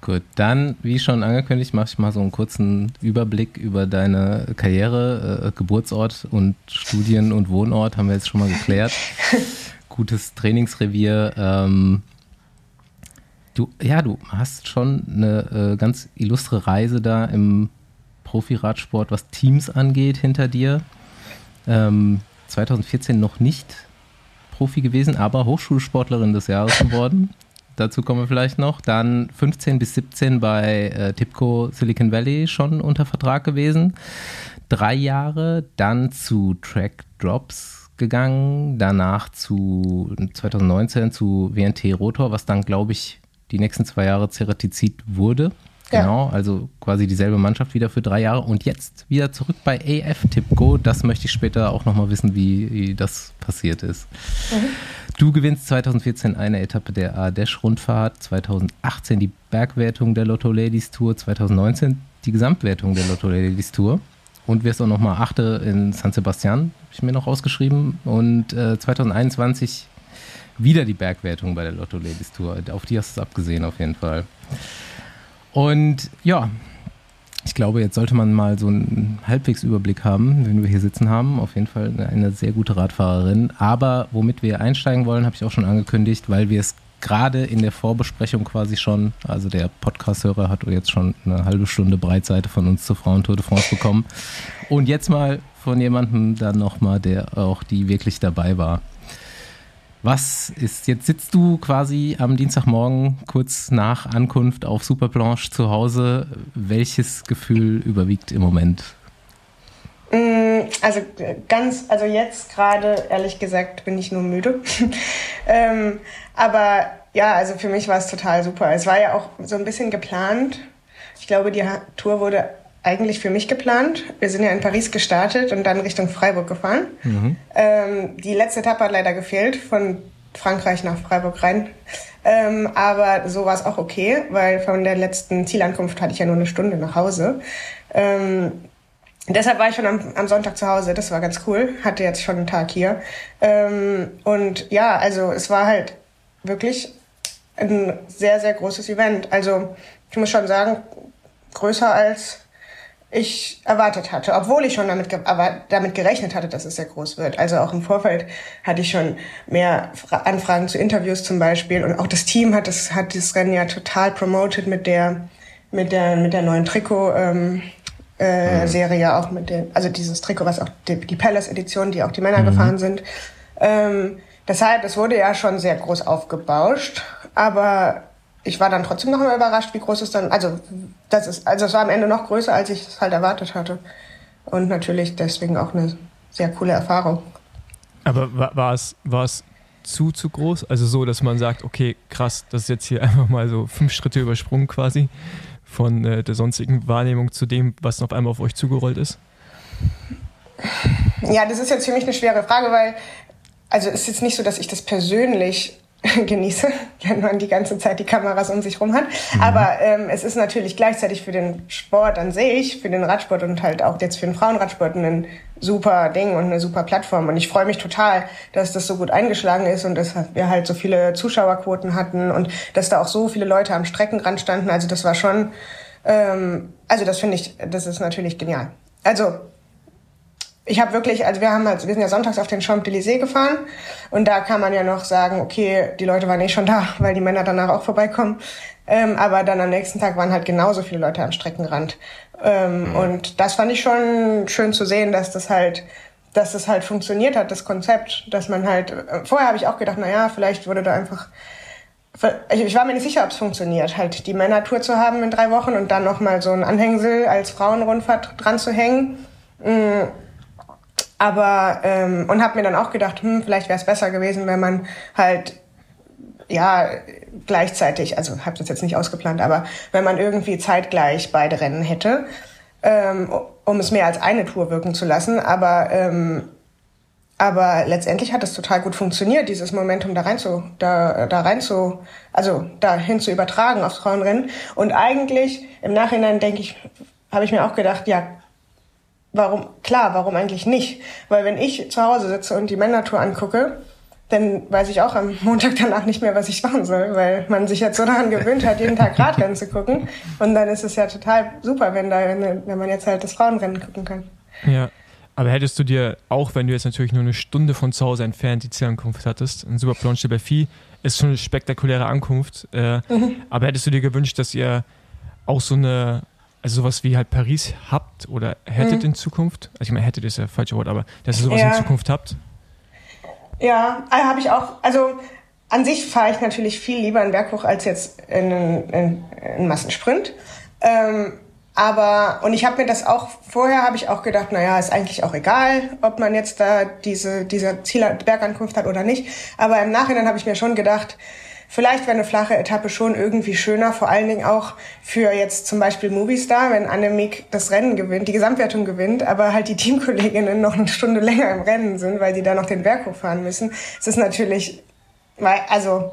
Gut, dann, wie schon angekündigt, mache ich mal so einen kurzen Überblick über deine Karriere. Äh, Geburtsort und Studien- und Wohnort haben wir jetzt schon mal geklärt. Gutes Trainingsrevier. Ähm, du, ja, du hast schon eine äh, ganz illustre Reise da im Profiradsport, was Teams angeht, hinter dir. Ähm, 2014 noch nicht Profi gewesen, aber Hochschulsportlerin des Jahres geworden dazu kommen wir vielleicht noch. Dann 15 bis 17 bei äh, Tipco Silicon Valley schon unter Vertrag gewesen. drei Jahre, dann zu Track Drops gegangen, danach zu 2019 zu WNT Rotor, was dann, glaube ich, die nächsten zwei Jahre Ceratizid wurde. Ja. Genau, also quasi dieselbe Mannschaft wieder für drei Jahre und jetzt wieder zurück bei AF Tipco. Das möchte ich später auch nochmal wissen, wie, wie das passiert ist. Du gewinnst 2014 eine Etappe der A-Dash-Rundfahrt, 2018 die Bergwertung der Lotto Ladies Tour, 2019 die Gesamtwertung der Lotto Ladies Tour und wirst auch nochmal Achte in San Sebastian, habe ich mir noch rausgeschrieben. Und äh, 2021 wieder die Bergwertung bei der Lotto Ladies Tour. Auf die hast du es abgesehen, auf jeden Fall. Und ja, ich glaube, jetzt sollte man mal so einen halbwegs Überblick haben, wenn wir hier sitzen haben. Auf jeden Fall eine, sehr gute Radfahrerin. Aber womit wir einsteigen wollen, habe ich auch schon angekündigt, weil wir es gerade in der Vorbesprechung quasi schon, also der Podcast-Hörer hat jetzt schon eine halbe Stunde Breitseite von uns zur Frauentour de France bekommen. Und jetzt mal von jemandem dann nochmal, der auch die wirklich dabei war. Was ist, jetzt sitzt du quasi am Dienstagmorgen kurz nach Ankunft auf Superplanche zu Hause. Welches Gefühl überwiegt im Moment? Mm, Also äh, ganz, also jetzt gerade, ehrlich gesagt, bin ich nur müde. ähm, aber ja, also für mich war es total super. Es war ja auch so ein bisschen geplant. Ich glaube, die Tour wurde eigentlich für mich geplant. Wir sind ja in Paris gestartet und dann Richtung Freiburg gefahren. Ähm, die letzte Etappe hat leider gefehlt, von Frankreich nach Freiburg rein. Ähm, aber so war es auch okay, weil von der letzten Zielankunft hatte ich ja nur eine Stunde nach Hause. Ähm, Deshalb war ich schon am, am Sonntag zu Hause. Das war ganz cool. Hatte jetzt schon einen Tag hier. Ähm, und ja, also es war halt wirklich ein sehr, sehr großes Event. Also ich muss schon sagen, größer als ich erwartet hatte. Obwohl ich schon damit, ge aber damit gerechnet hatte, dass es sehr groß wird. Also auch im Vorfeld hatte ich schon mehr Fra Anfragen zu Interviews zum Beispiel. Und auch das Team hat das, hat das Rennen ja total promoted mit der, mit der, mit der neuen Trikot. Ähm, äh, Serie auch mit den, also dieses Trikot, was auch die, die Palace-Edition, die auch die Männer gefahren sind. Ähm, deshalb, es wurde ja schon sehr groß aufgebauscht, aber ich war dann trotzdem noch mal überrascht, wie groß es dann, also das ist, also es war am Ende noch größer, als ich es halt erwartet hatte. Und natürlich deswegen auch eine sehr coole Erfahrung. Aber wa- war es, war es zu, zu groß? Also so, dass man sagt, okay, krass, das ist jetzt hier einfach mal so fünf Schritte übersprungen quasi von äh, der sonstigen Wahrnehmung zu dem, was auf einmal auf euch zugerollt ist? Ja, das ist jetzt für mich eine schwere Frage, weil, also es ist jetzt nicht so, dass ich das persönlich genieße, wenn man die ganze Zeit die Kameras um sich rum hat. Aber ähm, es ist natürlich gleichzeitig für den Sport an sich, für den Radsport und halt auch jetzt für den Frauenradsport ein super Ding und eine super Plattform. Und ich freue mich total, dass das so gut eingeschlagen ist und dass wir halt so viele Zuschauerquoten hatten und dass da auch so viele Leute am Streckenrand standen. Also das war schon, ähm, also das finde ich, das ist natürlich genial. Also ich habe wirklich, also wir haben halt, wir sind ja sonntags auf den Champs-Élysées gefahren und da kann man ja noch sagen, okay, die Leute waren eh schon da, weil die Männer danach auch vorbeikommen. Ähm, aber dann am nächsten Tag waren halt genauso viele Leute am Streckenrand. Ähm, Und das fand ich schon schön zu sehen, dass das halt, dass das halt funktioniert hat, das Konzept, dass man halt, äh, vorher habe ich auch gedacht, na ja, vielleicht wurde da einfach ich, ich war mir nicht sicher, ob es funktioniert, halt die Männertour zu haben in drei Wochen und dann nochmal so ein Anhängsel als Frauenrundfahrt dran zu hängen. Aber, ähm, und habe mir dann auch gedacht, hm, vielleicht wäre es besser gewesen, wenn man halt, ja, gleichzeitig, also habe das jetzt nicht ausgeplant, aber wenn man irgendwie zeitgleich beide Rennen hätte, ähm, um es mehr als eine Tour wirken zu lassen. Aber, ähm, aber letztendlich hat es total gut funktioniert, dieses Momentum da rein zu, da, da rein zu, also dahin zu übertragen aufs Frauenrennen. Und eigentlich im Nachhinein denke ich, habe ich mir auch gedacht, ja, warum, klar, warum eigentlich nicht? Weil wenn ich zu Hause sitze und die Männertour angucke, dann weiß ich auch am Montag danach nicht mehr, was ich machen soll, weil man sich jetzt so daran gewöhnt hat, jeden Tag Radrennen zu gucken. Und dann ist es ja total super, wenn, da, wenn man jetzt halt das Frauenrennen gucken kann. Ja. Aber hättest du dir, auch wenn du jetzt natürlich nur eine Stunde von zu Hause entfernt die Zielankunft hattest, ein super Planche de Belfi, ist schon eine spektakuläre Ankunft, äh, aber hättest du dir gewünscht, dass ihr auch so eine, also sowas wie halt Paris habt oder hättet Mhm. in Zukunft? Also ich meine, hättet ist ja falsche Wort, aber dass ihr sowas Ja. in Zukunft habt? Ja, habe ich auch. Also an sich fahre ich natürlich viel lieber einen Berg hoch als jetzt in einen, in einen Massensprint. Ähm, Aber, und ich habe mir das auch, vorher habe ich auch gedacht, naja, ist eigentlich auch egal, ob man jetzt da diese, diese Zielbergankunft hat oder nicht. Aber im Nachhinein habe ich mir schon gedacht, vielleicht wäre eine flache Etappe schon irgendwie schöner, vor allen Dingen auch für jetzt zum Beispiel Movistar, wenn Annemiek das Rennen gewinnt, die Gesamtwertung gewinnt, aber halt die Teamkolleginnen noch eine Stunde länger im Rennen sind, weil die da noch den Berg hochfahren müssen. Es ist natürlich, also,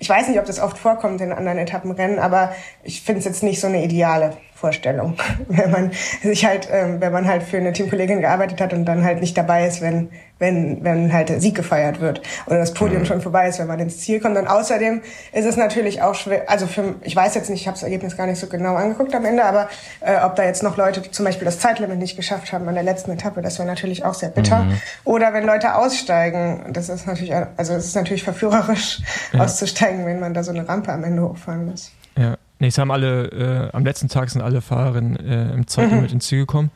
ich weiß nicht, ob das oft vorkommt in anderen Etappenrennen, aber ich finde es jetzt nicht so eine ideale Vorstellung, wenn man sich halt, ähm, wenn man halt für eine Teamkollegin gearbeitet hat und dann halt nicht dabei ist, wenn wenn wenn halt der Sieg gefeiert wird oder das Podium mhm. schon vorbei ist, wenn man ins Ziel kommt. Und außerdem ist es natürlich auch schwer, also für, ich weiß jetzt nicht, ich habe das Ergebnis gar nicht so genau angeguckt am Ende, aber äh, ob da jetzt noch Leute zum Beispiel das Zeitlimit nicht geschafft haben an der letzten Etappe, das wäre natürlich auch sehr bitter. Mhm. Oder wenn Leute aussteigen, das ist natürlich, also es ist natürlich verführerisch ja. auszusteigen, wenn man da so eine Rampe am Ende hochfahren muss. Ja. Nee, es haben alle, äh, am letzten Tag sind alle Fahrerinnen äh, im Zeitlimit mhm. ins Ziel gekommen.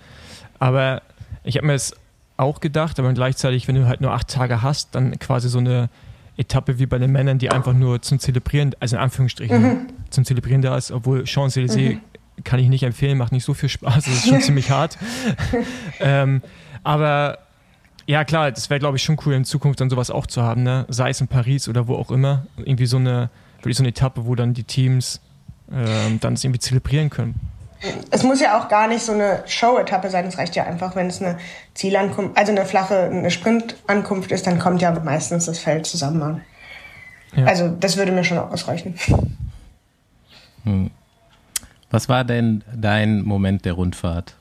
Aber ich habe mir es auch gedacht, aber gleichzeitig, wenn du halt nur acht Tage hast, dann quasi so eine Etappe wie bei den Männern, die einfach nur zum Zelebrieren, also in Anführungsstrichen, mhm. zum Zelebrieren da ist, obwohl Champs-Élysées mhm. kann ich nicht empfehlen, macht nicht so viel Spaß, das ist schon ziemlich hart. ähm, aber ja, klar, das wäre, glaube ich, schon cool in Zukunft dann sowas auch zu haben, ne? sei es in Paris oder wo auch immer. Irgendwie so eine, wirklich so eine Etappe, wo dann die Teams ähm, dann es irgendwie zelebrieren können. Es muss ja auch gar nicht so eine Show-Etappe sein. Es reicht ja einfach, wenn es eine Zielankunft, also eine flache, eine Sprintankunft ist, dann kommt ja meistens das Feld zusammen an. Ja. Also das würde mir schon ausreichen. Hm. Was war denn dein Moment der Rundfahrt?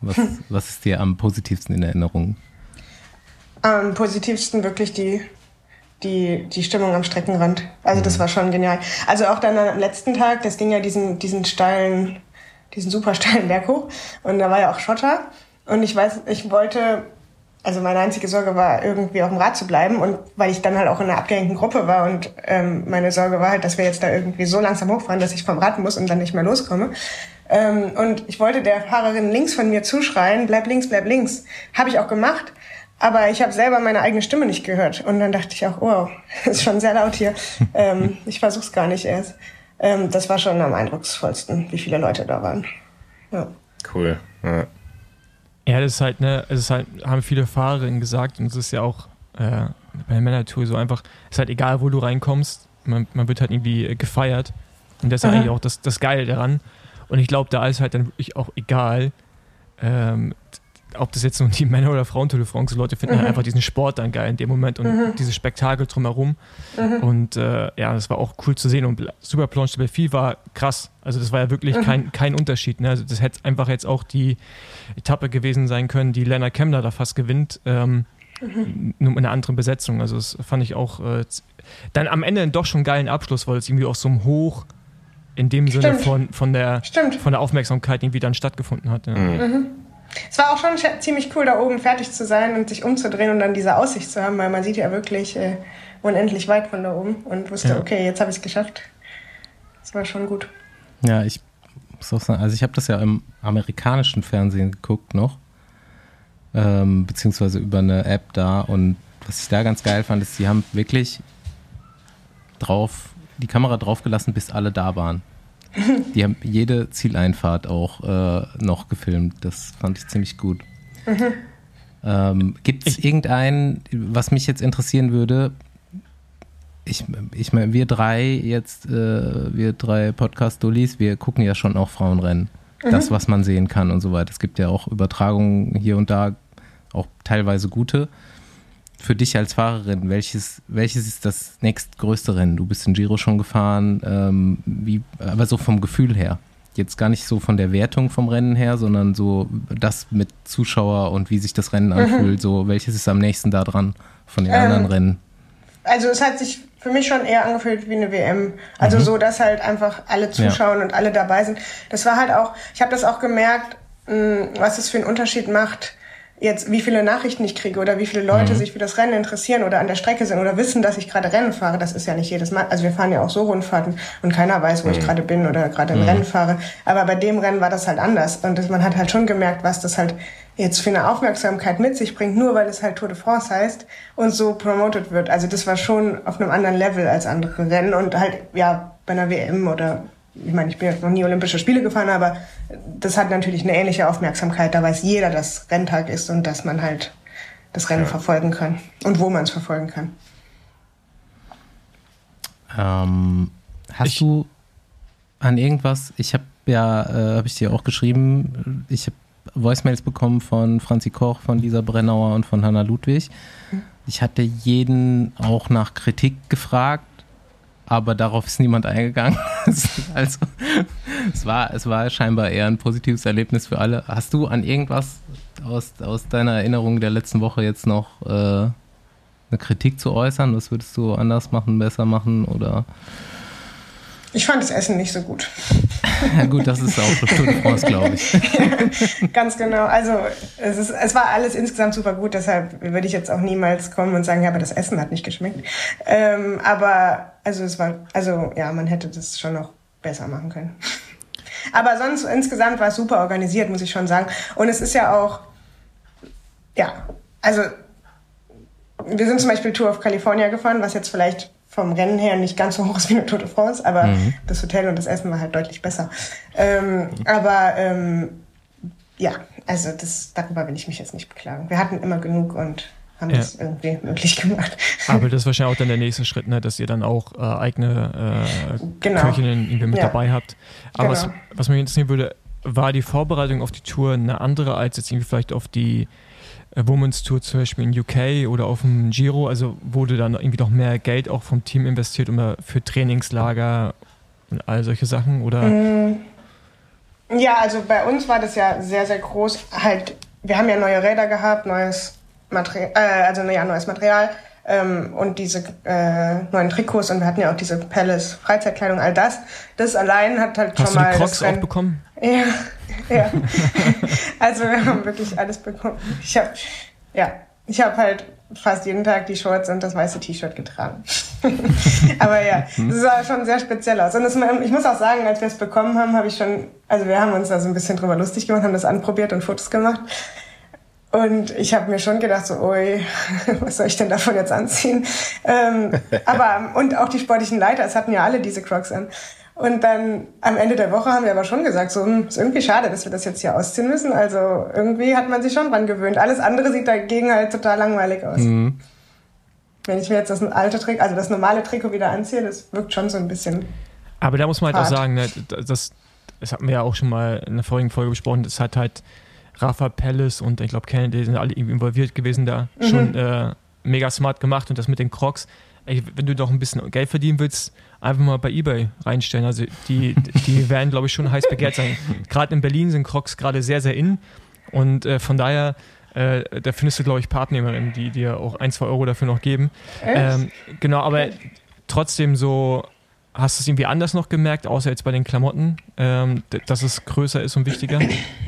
Was, was ist dir am positivsten in Erinnerung? Am positivsten wirklich die die, die Stimmung am Streckenrand. Also das mhm. war schon genial. Also auch dann am letzten Tag, das ging ja diesen, diesen steilen, diesen super steilen Berg hoch und da war ja auch Schotter und ich weiß, ich wollte, also meine einzige Sorge war irgendwie auf dem Rad zu bleiben und weil ich dann halt auch in einer abgehängten Gruppe war und ähm, meine Sorge war halt, dass wir jetzt da irgendwie so langsam hochfahren, dass ich vom Rad muss und dann nicht mehr loskomme. Ähm, und ich wollte der Fahrerin links von mir zuschreien, bleib links, bleib links. Habe ich auch gemacht. Aber ich habe selber meine eigene Stimme nicht gehört. Und dann dachte ich auch, wow, ist schon sehr laut hier. ähm, ich versuche es gar nicht erst. Ähm, das war schon am eindrucksvollsten, wie viele Leute da waren. Ja. Cool. Ja. ja, das ist halt, ne, es ist halt, haben viele Fahrerinnen gesagt, und es ist ja auch äh, bei der Männertour so einfach, es ist halt egal, wo du reinkommst, man, man wird halt irgendwie gefeiert. Und das ist mhm. eigentlich auch das, das Geile daran. Und ich glaube, da ist halt dann wirklich auch egal, ähm, ob das jetzt nun die Männer- oder de France, Leute finden mhm. halt einfach diesen Sport dann geil in dem Moment und mhm. dieses Spektakel drumherum. Mhm. Und äh, ja, das war auch cool zu sehen. Und Super Planche de Belfi war krass. Also das war ja wirklich mhm. kein, kein Unterschied. Ne? Also das hätte einfach jetzt auch die Etappe gewesen sein können, die Lennart Kemner da fast gewinnt. Ähm, mhm. nur mit einer anderen Besetzung. Also das fand ich auch äh, dann am Ende doch schon einen geilen Abschluss, weil es irgendwie auch so ein Hoch in dem Sinne von, von, der, von der Aufmerksamkeit irgendwie dann stattgefunden hat. Ja. Mhm. Es war auch schon ziemlich cool, da oben fertig zu sein und sich umzudrehen und dann diese Aussicht zu haben, weil man sieht ja wirklich äh, unendlich weit von da oben und wusste, ja. okay, jetzt habe ich es geschafft. Das war schon gut. Ja, ich muss auch sagen, also ich habe das ja im amerikanischen Fernsehen geguckt noch, ähm, beziehungsweise über eine App da und was ich da ganz geil fand, ist, sie haben wirklich drauf, die Kamera draufgelassen, bis alle da waren. Die haben jede Zieleinfahrt auch äh, noch gefilmt. Das fand ich ziemlich gut. Mhm. Ähm, Gibt es irgendeinen, was mich jetzt interessieren würde? Ich, ich meine, wir drei jetzt, äh, wir drei Podcast-Dullis, wir gucken ja schon auch Frauenrennen. Mhm. Das, was man sehen kann und so weiter. Es gibt ja auch Übertragungen hier und da, auch teilweise gute für dich als Fahrerin, welches, welches ist das nächstgrößte Rennen? Du bist in Giro schon gefahren, ähm, wie, aber so vom Gefühl her. Jetzt gar nicht so von der Wertung vom Rennen her, sondern so das mit Zuschauer und wie sich das Rennen mhm. anfühlt. So, welches ist am nächsten da dran von den ähm, anderen Rennen? Also es hat sich für mich schon eher angefühlt wie eine WM. Also mhm. so, dass halt einfach alle zuschauen ja. und alle dabei sind. Das war halt auch, ich habe das auch gemerkt, was es für einen Unterschied macht, jetzt, wie viele Nachrichten ich kriege oder wie viele Leute mhm. sich für das Rennen interessieren oder an der Strecke sind oder wissen, dass ich gerade Rennen fahre, das ist ja nicht jedes Mal. Also wir fahren ja auch so Rundfahrten und keiner weiß, wo mhm. ich gerade bin oder gerade ein mhm. Rennen fahre. Aber bei dem Rennen war das halt anders und man hat halt schon gemerkt, was das halt jetzt für eine Aufmerksamkeit mit sich bringt, nur weil es halt Tour de France heißt und so promoted wird. Also das war schon auf einem anderen Level als andere Rennen und halt ja bei einer WM oder ich meine, ich bin jetzt noch nie Olympische Spiele gefahren, aber das hat natürlich eine ähnliche Aufmerksamkeit. Da weiß jeder, dass Renntag ist und dass man halt das Rennen ja. verfolgen kann und wo man es verfolgen kann. Ähm, hast ich, du an irgendwas, ich habe ja, äh, habe ich dir auch geschrieben, ich habe Voicemails bekommen von Franzi Koch, von Lisa Brennauer und von Hanna Ludwig. Mhm. Ich hatte jeden auch nach Kritik gefragt, aber darauf ist niemand eingegangen. also es war, es war scheinbar eher ein positives Erlebnis für alle. Hast du an irgendwas aus, aus deiner Erinnerung der letzten Woche jetzt noch äh, eine Kritik zu äußern? Was würdest du anders machen, besser machen oder? Ich fand das Essen nicht so gut. Ja gut, das ist auch de France, glaube ich. ja, ganz genau. Also es, ist, es war alles insgesamt super gut, deshalb würde ich jetzt auch niemals kommen und sagen, ja, aber das Essen hat nicht geschmeckt. Ähm, aber also es war, also ja, man hätte das schon noch besser machen können. Aber sonst insgesamt war es super organisiert, muss ich schon sagen. Und es ist ja auch, ja, also wir sind zum Beispiel Tour of California gefahren, was jetzt vielleicht vom Rennen her nicht ganz so hoch ist wie eine Tour de France, aber mhm. das Hotel und das Essen war halt deutlich besser. Ähm, aber ähm, ja, also das, darüber will ich mich jetzt nicht beklagen. Wir hatten immer genug und haben ja. das irgendwie möglich gemacht. Aber das ist wahrscheinlich auch dann der nächste Schritt, ne, dass ihr dann auch äh, eigene äh, genau. Köchinnen irgendwie mit ja. dabei habt. Aber genau. was, was mich interessieren würde, war die Vorbereitung auf die Tour eine andere als jetzt irgendwie vielleicht auf die Women's Tour zum Beispiel in UK oder auf dem Giro? Also wurde dann irgendwie noch mehr Geld auch vom Team investiert um für Trainingslager und all solche Sachen? Oder? Mm. Ja, also bei uns war das ja sehr, sehr groß. Halt, wir haben ja neue Räder gehabt, neues Material, äh, also ja, neues Material ähm, und diese äh, neuen Trikots und wir hatten ja auch diese Palace Freizeitkleidung, all das. Das allein hat halt Hast schon mal. Hast du die Crocs auch bekommen? Ja, ja. also wir haben wirklich alles bekommen. Ich habe ja, ich habe halt fast jeden Tag die Shorts und das weiße T-Shirt getragen. Aber ja, es sah schon sehr speziell aus. Und das, ich muss auch sagen, als wir es bekommen haben, habe ich schon, also wir haben uns da so ein bisschen drüber lustig gemacht, haben das anprobiert und Fotos gemacht. Und ich habe mir schon gedacht, so, ui, was soll ich denn davon jetzt anziehen? Ähm, aber, und auch die sportlichen Leiter, es hatten ja alle diese Crocs an. Und dann am Ende der Woche haben wir aber schon gesagt, so, hm, ist irgendwie schade, dass wir das jetzt hier ausziehen müssen. Also irgendwie hat man sich schon dran gewöhnt. Alles andere sieht dagegen halt total langweilig aus. Mhm. Wenn ich mir jetzt das alte Trikot, also das normale Trikot wieder anziehe, das wirkt schon so ein bisschen. Aber da muss man halt hart. auch sagen, ne, das, das hatten wir ja auch schon mal in der vorigen Folge besprochen, das hat halt Rafa Palace und ich glaube Kennedy sind alle irgendwie involviert gewesen da, mhm. schon äh, mega smart gemacht und das mit den Crocs. Ey, wenn du doch ein bisschen Geld verdienen willst, einfach mal bei eBay reinstellen. Also die, die werden, glaube ich, schon heiß begehrt sein. Gerade in Berlin sind Crocs gerade sehr, sehr in. Und äh, von daher, äh, da findest du, glaube ich, Partnerinnen, die dir auch ein, zwei Euro dafür noch geben. Ähm, genau, aber trotzdem so, hast du es irgendwie anders noch gemerkt, außer jetzt bei den Klamotten, ähm, dass es größer ist und wichtiger?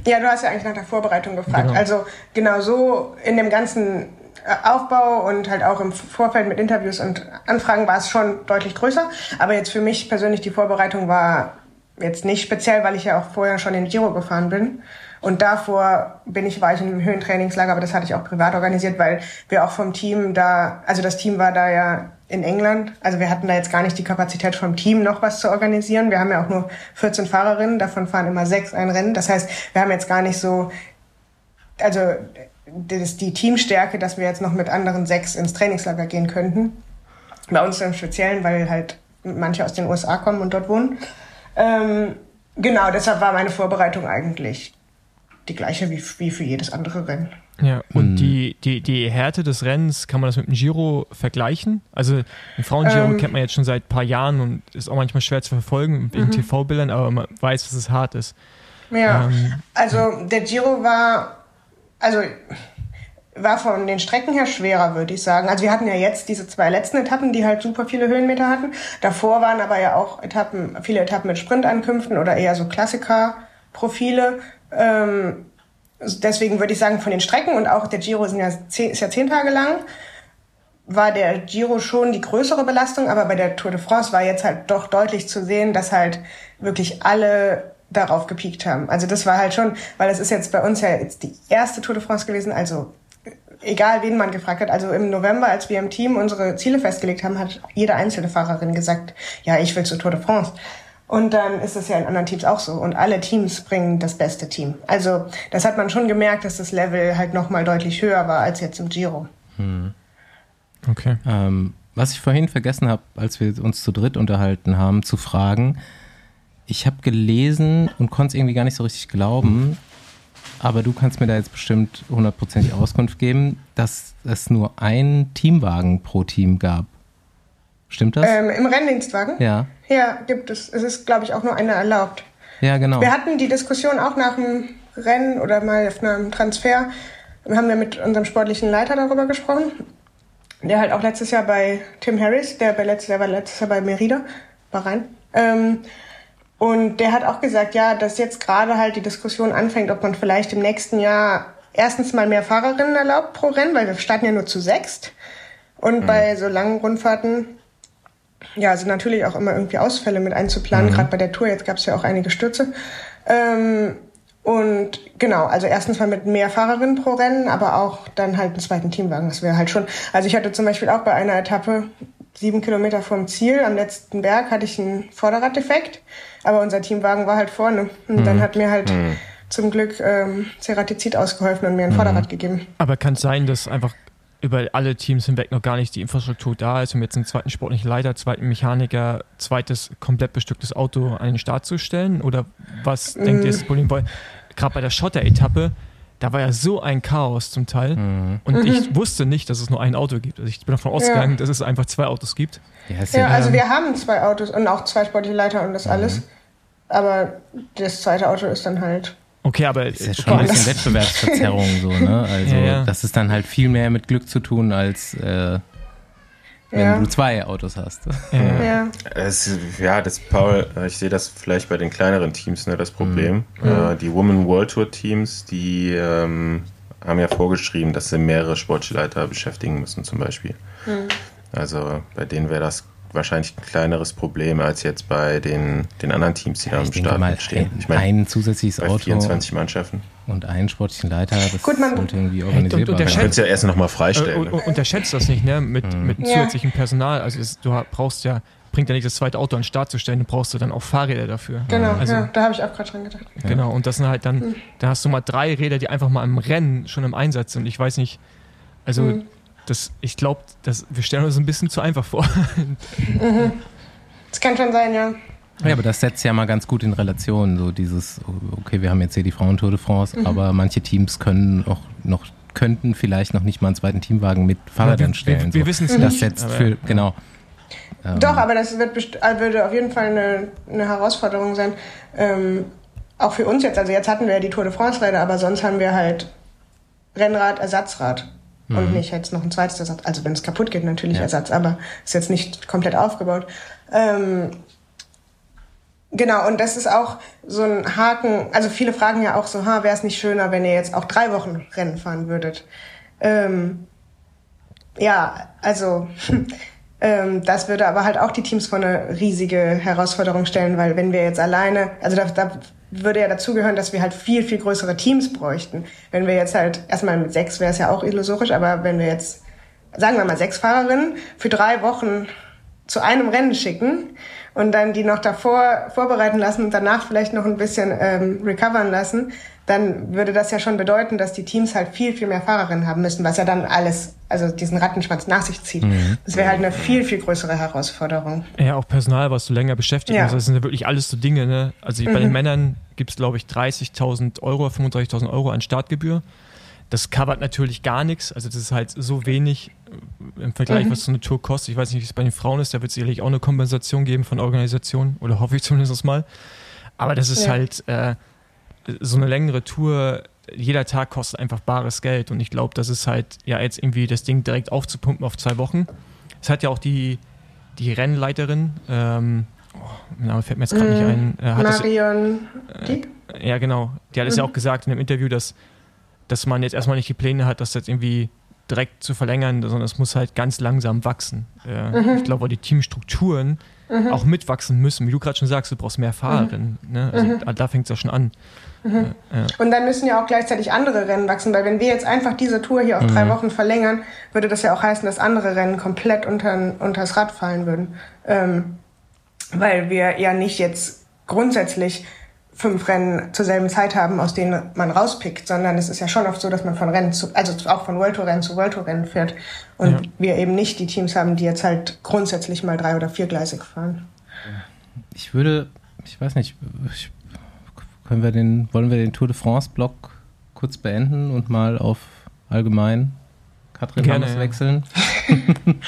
Ja, du hast ja eigentlich nach der Vorbereitung gefragt. Genau. Also genau so in dem ganzen Aufbau und halt auch im Vorfeld mit Interviews und Anfragen war es schon deutlich größer. Aber jetzt für mich persönlich die Vorbereitung war jetzt nicht speziell, weil ich ja auch vorher schon in Giro gefahren bin. Und davor bin ich, war ich im Höhentrainingslager, aber das hatte ich auch privat organisiert, weil wir auch vom Team da, also das Team war da ja in England. Also wir hatten da jetzt gar nicht die Kapazität vom Team noch was zu organisieren. Wir haben ja auch nur 14 Fahrerinnen, davon fahren immer sechs ein Rennen. Das heißt, wir haben jetzt gar nicht so, also das die Teamstärke, dass wir jetzt noch mit anderen sechs ins Trainingslager gehen könnten. Bei uns im Speziellen, weil halt manche aus den USA kommen und dort wohnen. Ähm, genau, deshalb war meine Vorbereitung eigentlich die gleiche wie, wie für jedes andere Rennen. Ja, und mhm. die, die, die Härte des Rennens, kann man das mit dem Giro vergleichen? Also ein Frauengiro ähm, kennt man jetzt schon seit ein paar Jahren und ist auch manchmal schwer zu verfolgen in mhm. TV-Bildern, aber man weiß, dass es hart ist. Ja, ähm, also der Giro war also war von den Strecken her schwerer, würde ich sagen. Also wir hatten ja jetzt diese zwei letzten Etappen, die halt super viele Höhenmeter hatten. Davor waren aber ja auch Etappen, viele Etappen mit Sprintankünften oder eher so Klassiker-Profile. Ähm, deswegen würde ich sagen, von den Strecken und auch der Giro sind ja zehn, ist ja zehn Tage lang, war der Giro schon die größere Belastung, aber bei der Tour de France war jetzt halt doch deutlich zu sehen, dass halt wirklich alle darauf gepiekt haben. Also das war halt schon, weil das ist jetzt bei uns ja jetzt die erste Tour de France gewesen, also egal wen man gefragt hat, also im November, als wir im Team unsere Ziele festgelegt haben, hat jede einzelne Fahrerin gesagt, ja, ich will zur Tour de France. Und dann ist es ja in anderen Teams auch so. Und alle Teams bringen das beste Team. Also das hat man schon gemerkt, dass das Level halt nochmal deutlich höher war als jetzt im Giro. Hm. Okay. Ähm, was ich vorhin vergessen habe, als wir uns zu dritt unterhalten haben, zu fragen, ich habe gelesen und konnte es irgendwie gar nicht so richtig glauben, aber du kannst mir da jetzt bestimmt hundertprozentig Auskunft geben, dass es nur einen Teamwagen pro Team gab. Stimmt das? Ähm, Im Renndienstwagen? Ja. Ja, gibt es. Es ist, glaube ich, auch nur einer erlaubt. Ja, genau. Wir hatten die Diskussion auch nach dem Rennen oder mal auf einem Transfer. Wir haben ja mit unserem sportlichen Leiter darüber gesprochen. Der halt auch letztes Jahr bei Tim Harris, der bei letztes Jahr war letztes Jahr bei Merida, Bahrain. Ähm, und der hat auch gesagt, ja, dass jetzt gerade halt die Diskussion anfängt, ob man vielleicht im nächsten Jahr erstens mal mehr Fahrerinnen erlaubt pro Rennen, weil wir starten ja nur zu sechst. Und mhm. bei so langen Rundfahrten, ja, sind natürlich auch immer irgendwie Ausfälle mit einzuplanen. Mhm. Gerade bei der Tour, jetzt gab es ja auch einige Stürze. Ähm, und genau, also erstens mal mit mehr Fahrerinnen pro Rennen, aber auch dann halt einen zweiten Teamwagen. Das wäre halt schon. Also ich hatte zum Beispiel auch bei einer Etappe sieben Kilometer vom Ziel, am letzten Berg, hatte ich einen Vorderraddefekt. Aber unser Teamwagen war halt vorne. Und mhm. dann hat mir halt mhm. zum Glück ähm, Ceratizid ausgeholfen und mir ein mhm. Vorderrad gegeben. Aber kann es sein, dass einfach über alle Teams hinweg noch gar nicht die Infrastruktur da ist, um jetzt einen zweiten sportlichen Leiter, zweiten Mechaniker, zweites komplett bestücktes Auto an den Start zu stellen? Oder was denkt ihr ist das Problem? Weil gerade bei der Schotter-Etappe, da war ja so ein Chaos zum Teil. Mhm. Und ich mhm. wusste nicht, dass es nur ein Auto gibt. Also ich bin davon ausgegangen, ja. dass es einfach zwei Autos gibt. Ja, ja also wir haben zwei Autos und auch zwei sportliche Leiter und das mhm. alles. Aber das zweite Auto ist dann halt. Okay, aber ist ja schon ein bisschen Wettbewerbsverzerrung so, ne? Also ja, ja. das ist dann halt viel mehr mit Glück zu tun als äh, wenn ja. du zwei Autos hast. Ja, ja. Es, ja das Paul, ich sehe das vielleicht bei den kleineren Teams, ne, das Problem. Mhm. Äh, die Women World Tour Teams, die ähm, haben ja vorgeschrieben, dass sie mehrere Sportleiter beschäftigen müssen, zum Beispiel. Mhm. Also bei denen wäre das wahrscheinlich ein kleineres Problem als jetzt bei den, den anderen Teams, die ja, da am Start mal stehen. Ich meine, ein zusätzliches Auto 24 Mannschaften und einen sportlichen Leiter, das Gut, man, sollte irgendwie organisierbar und, und Man könnte ja erst nochmal freistellen. Äh, ne? Unterschätzt das nicht, ne? Mit, mhm. mit zusätzlichem Personal. Also es, du brauchst ja, bringt ja nicht das zweite Auto an den Start zu stellen, du brauchst du dann auch Fahrräder dafür. Genau, also, ja, da habe ich auch gerade dran gedacht. Genau, und das sind halt dann, mhm. da hast du mal drei Räder, die einfach mal im Rennen schon im Einsatz sind. Ich weiß nicht, also mhm. Das, ich glaube, wir stellen uns ein bisschen zu einfach vor. Mhm. Das kann schon sein, ja. Ja, aber das setzt ja mal ganz gut in Relation, so dieses, okay, wir haben jetzt hier die Frauen-Tour de France, mhm. aber manche Teams können auch noch, könnten vielleicht noch nicht mal einen zweiten Teamwagen mit Fahrrädern stellen. Wir, wir, wir wissen es nicht. Das setzt aber, für, genau. Ähm, Doch, aber das wird äh, würde auf jeden Fall eine, eine Herausforderung sein. Ähm, auch für uns jetzt. Also jetzt hatten wir ja die Tour de France-Räder, aber sonst haben wir halt Rennrad, Ersatzrad. Und mhm. nicht jetzt noch ein zweites Ersatz. Also wenn es kaputt geht, natürlich ja. Ersatz, aber ist jetzt nicht komplett aufgebaut. Ähm, Genau, und das ist auch so ein Haken. Also viele fragen ja auch so, ha, wäre es nicht schöner, wenn ihr jetzt auch drei Wochen Rennen fahren würdet? Ähm, ja, also ähm, das würde aber halt auch die Teams vor eine riesige Herausforderung stellen, weil wenn wir jetzt alleine, also da, da würde ja dazugehören, dass wir halt viel, viel größere Teams bräuchten. Wenn wir jetzt halt, erstmal mit sechs wäre es ja auch illusorisch, aber wenn wir jetzt, sagen wir mal, sechs Fahrerinnen für drei Wochen zu einem Rennen schicken, und dann die noch davor vorbereiten lassen und danach vielleicht noch ein bisschen ähm, recovern lassen, dann würde das ja schon bedeuten, dass die Teams halt viel, viel mehr Fahrerinnen haben müssen, was ja dann alles, also diesen Rattenschwanz nach sich zieht. Mhm. Das wäre halt eine viel, viel größere Herausforderung. Ja, auch Personal, was du länger beschäftigt ja. musst. Das sind ja wirklich alles so Dinge. Ne? Also bei mhm. den Männern gibt es, glaube ich, 30.000 Euro, 35.000 Euro an Startgebühr. Das covert natürlich gar nichts. Also das ist halt so wenig äh, im Vergleich, mhm. was so eine Tour kostet. Ich weiß nicht, wie es bei den Frauen ist. Da wird es sicherlich auch eine Kompensation geben von Organisationen. Oder hoffe ich zumindest mal. Aber das ist ja. halt äh, so eine längere Tour. Jeder Tag kostet einfach bares Geld. Und ich glaube, das ist halt, ja, jetzt irgendwie das Ding direkt aufzupumpen auf zwei Wochen. Es hat ja auch die, die Rennleiterin, ähm, oh, mein Name fällt mir jetzt gerade mhm. nicht ein. Äh, Marion das, äh, Ja, genau. Die hat es mhm. ja auch gesagt in dem Interview, dass dass man jetzt erstmal nicht die Pläne hat, das jetzt irgendwie direkt zu verlängern, sondern es muss halt ganz langsam wachsen. Äh, mhm. Ich glaube, die Teamstrukturen mhm. auch mitwachsen müssen. Wie du gerade schon sagst, du brauchst mehr Fahrerinnen. Mhm. Ne? Also mhm. da fängt es ja schon an. Mhm. Ja. Und dann müssen ja auch gleichzeitig andere Rennen wachsen, weil wenn wir jetzt einfach diese Tour hier auf drei mhm. Wochen verlängern, würde das ja auch heißen, dass andere Rennen komplett unter, unter das Rad fallen würden. Ähm, weil wir ja nicht jetzt grundsätzlich fünf Rennen zur selben Zeit haben, aus denen man rauspickt, sondern es ist ja schon oft so, dass man von Rennen zu, also auch von World Tour Rennen zu World Tour Rennen fährt und ja. wir eben nicht die Teams haben, die jetzt halt grundsätzlich mal drei- oder viergleisig fahren. Ich würde, ich weiß nicht, ich, können wir den, wollen wir den Tour de France Block kurz beenden und mal auf allgemein Katrin Gerne, ja. wechseln?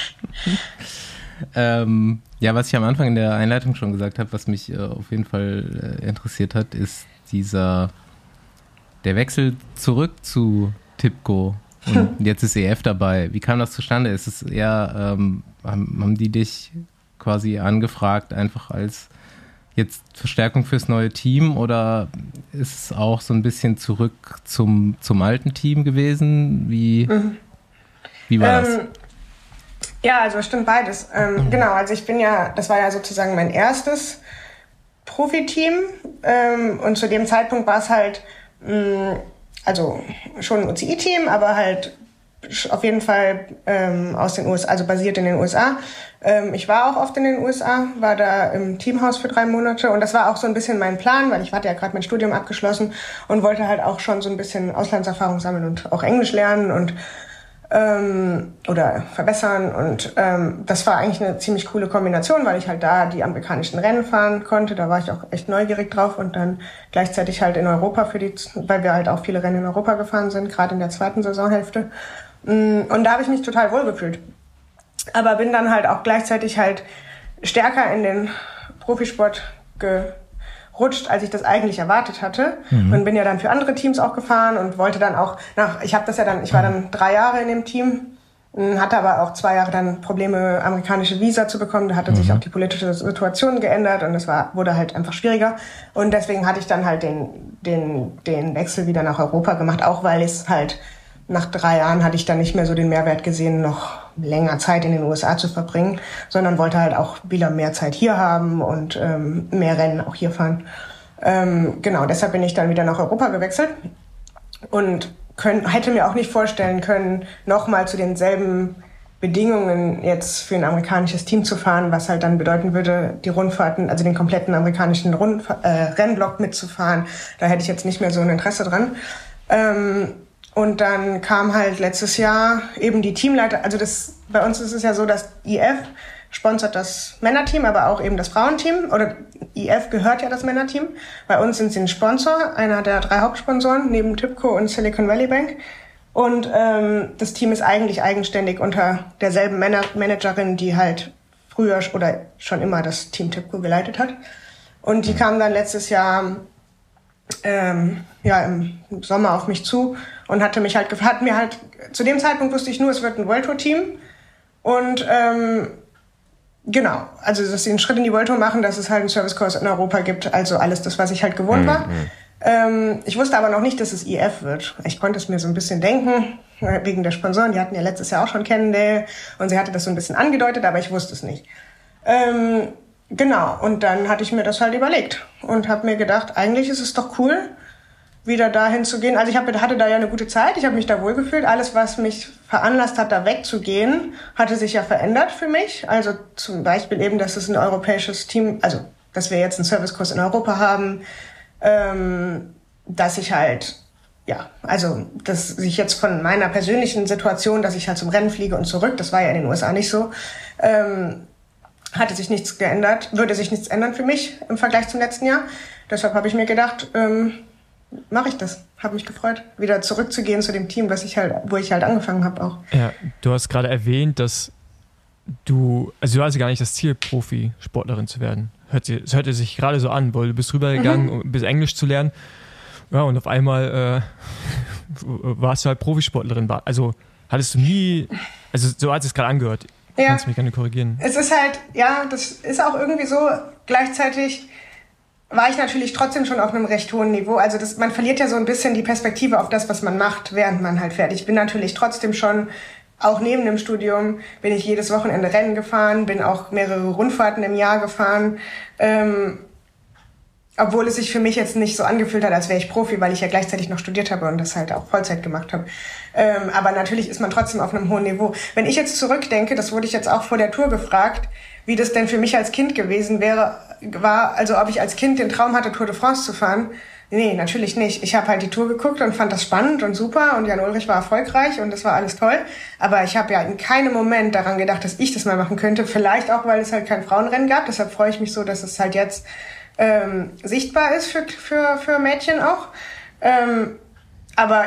ähm, ja, was ich am Anfang in der Einleitung schon gesagt habe, was mich äh, auf jeden Fall äh, interessiert hat, ist dieser der Wechsel zurück zu Tipco. Und jetzt ist EF dabei. Wie kam das zustande? Ist es eher, ähm, haben, haben die dich quasi angefragt, einfach als jetzt Verstärkung fürs neue Team oder ist es auch so ein bisschen zurück zum, zum alten Team gewesen? Wie, mhm. wie war ähm, das? Ja, also stimmt beides. Ähm, mhm. Genau, also ich bin ja, das war ja sozusagen mein erstes Profiteam ähm, und zu dem Zeitpunkt war es halt, mh, mm, also schon ein UCI-Team, aber halt auf jeden Fall ähm, aus den USA, also basiert in den USA. Ähm, ich war auch oft in den USA, war da im Teamhaus für drei Monate und das war auch so ein bisschen mein Plan, weil ich hatte ja gerade mein Studium abgeschlossen und wollte halt auch schon so ein bisschen Auslandserfahrung sammeln und auch Englisch lernen und ähm, oder verbessern. Und ähm, das war eigentlich eine ziemlich coole Kombination, weil ich halt da die amerikanischen Rennen fahren konnte. Da war ich auch echt neugierig drauf und dann gleichzeitig halt in Europa für die, weil wir halt auch viele Rennen in Europa gefahren sind, gerade in der zweiten Saisonhälfte. Mm, und da habe ich mich total wohl gefühlt. Aber bin dann halt auch gleichzeitig halt stärker in den Profisport ge rutscht, als ich das eigentlich erwartet hatte. Mhm. Und bin ja dann für andere Teams auch gefahren und wollte dann auch nach, ich habe das ja dann, ich war dann drei Jahre in dem Team, hatte aber auch zwei Jahre dann Probleme, amerikanische Visa zu bekommen. Da hatte mhm. sich auch die politische Situation geändert und es war, wurde halt einfach schwieriger. Und deswegen hatte ich dann halt den, den, den Wechsel wieder nach Europa gemacht, auch weil es halt nach drei Jahren hatte ich dann nicht mehr so den Mehrwert gesehen, noch länger Zeit in den USA zu verbringen, sondern wollte halt auch wieder mehr Zeit hier haben und ähm, mehr Rennen auch hier fahren. Ähm, genau, deshalb bin ich dann wieder nach Europa gewechselt und können, hätte mir auch nicht vorstellen können, nochmal zu denselben Bedingungen jetzt für ein amerikanisches Team zu fahren, was halt dann bedeuten würde, die Rundfahrten, also den kompletten amerikanischen Rund, äh, Rennblock mitzufahren. Da hätte ich jetzt nicht mehr so ein Interesse dran. Ähm, und dann kam halt letztes Jahr eben die Teamleiter, also das, bei uns ist es ja so, dass IF sponsert das Männerteam, aber auch eben das Frauenteam. Oder IF gehört ja das Männerteam. Bei uns sind sie ein Sponsor, einer der drei Hauptsponsoren, neben Tipco und Silicon Valley Bank. Und ähm, das Team ist eigentlich eigenständig unter derselben Manager Managerin, die halt früher oder schon immer das Team Tipco geleitet hat. Und die kam dann letztes Jahr ähm, ja, im Sommer auf mich zu und hatte mich halt hat mir halt zu dem Zeitpunkt wusste ich nur, es wird ein World Tour Team und ähm, genau, also dass sie einen Schritt in die World Tour machen, dass es halt einen Service-Kurs in Europa gibt, also alles das, was ich halt gewohnt war. Mhm. Ähm, ich wusste aber noch nicht, dass es IF wird. Ich konnte es mir so ein bisschen denken, wegen der Sponsoren. Die hatten ja letztes Jahr auch schon Cannondale und sie hatte das so ein bisschen angedeutet, aber ich wusste es nicht. Ähm, Genau, und dann hatte ich mir das halt überlegt und habe mir gedacht, eigentlich ist es doch cool, wieder dahin zu gehen. Also ich hab, hatte da ja eine gute Zeit, ich habe mich da wohlgefühlt. Alles, was mich veranlasst hat, da wegzugehen, hatte sich ja verändert für mich. Also zum Beispiel eben, dass es ein europäisches Team, also dass wir jetzt einen Servicekurs in Europa haben, ähm, dass ich halt ja, also dass sich jetzt von meiner persönlichen Situation, dass ich halt zum Rennen fliege und zurück, das war ja in den USA nicht so, ähm, hatte sich nichts geändert, würde sich nichts ändern für mich im Vergleich zum letzten Jahr. Deshalb habe ich mir gedacht, ähm, mache ich das. Habe mich gefreut, wieder zurückzugehen zu dem Team, was ich halt, wo ich halt angefangen habe auch. Ja, du hast gerade erwähnt, dass du, also du hast gar nicht das Ziel, Profisportlerin zu werden. Hört sie, es hörte sich gerade so an, weil du bist rübergegangen, mhm. um bis Englisch zu lernen. Ja, und auf einmal äh, warst du halt Profisportlerin. Also hattest du nie, also so hat es gerade angehört. Ja. Kannst mich gerne korrigieren. Es ist halt, ja, das ist auch irgendwie so. Gleichzeitig war ich natürlich trotzdem schon auf einem recht hohen Niveau. Also das, man verliert ja so ein bisschen die Perspektive auf das, was man macht, während man halt fertig. Ich bin natürlich trotzdem schon, auch neben dem Studium, bin ich jedes Wochenende Rennen gefahren, bin auch mehrere Rundfahrten im Jahr gefahren. Ähm, obwohl es sich für mich jetzt nicht so angefühlt hat, als wäre ich Profi, weil ich ja gleichzeitig noch studiert habe und das halt auch Vollzeit gemacht habe. Ähm, aber natürlich ist man trotzdem auf einem hohen Niveau. Wenn ich jetzt zurückdenke, das wurde ich jetzt auch vor der Tour gefragt, wie das denn für mich als Kind gewesen wäre, war, also ob ich als Kind den Traum hatte, Tour de France zu fahren. Nee, natürlich nicht. Ich habe halt die Tour geguckt und fand das spannend und super und Jan Ulrich war erfolgreich und das war alles toll. Aber ich habe ja in keinem Moment daran gedacht, dass ich das mal machen könnte. Vielleicht auch, weil es halt kein Frauenrennen gab. Deshalb freue ich mich so, dass es halt jetzt ähm, sichtbar ist für, für, für Mädchen auch. Ähm, aber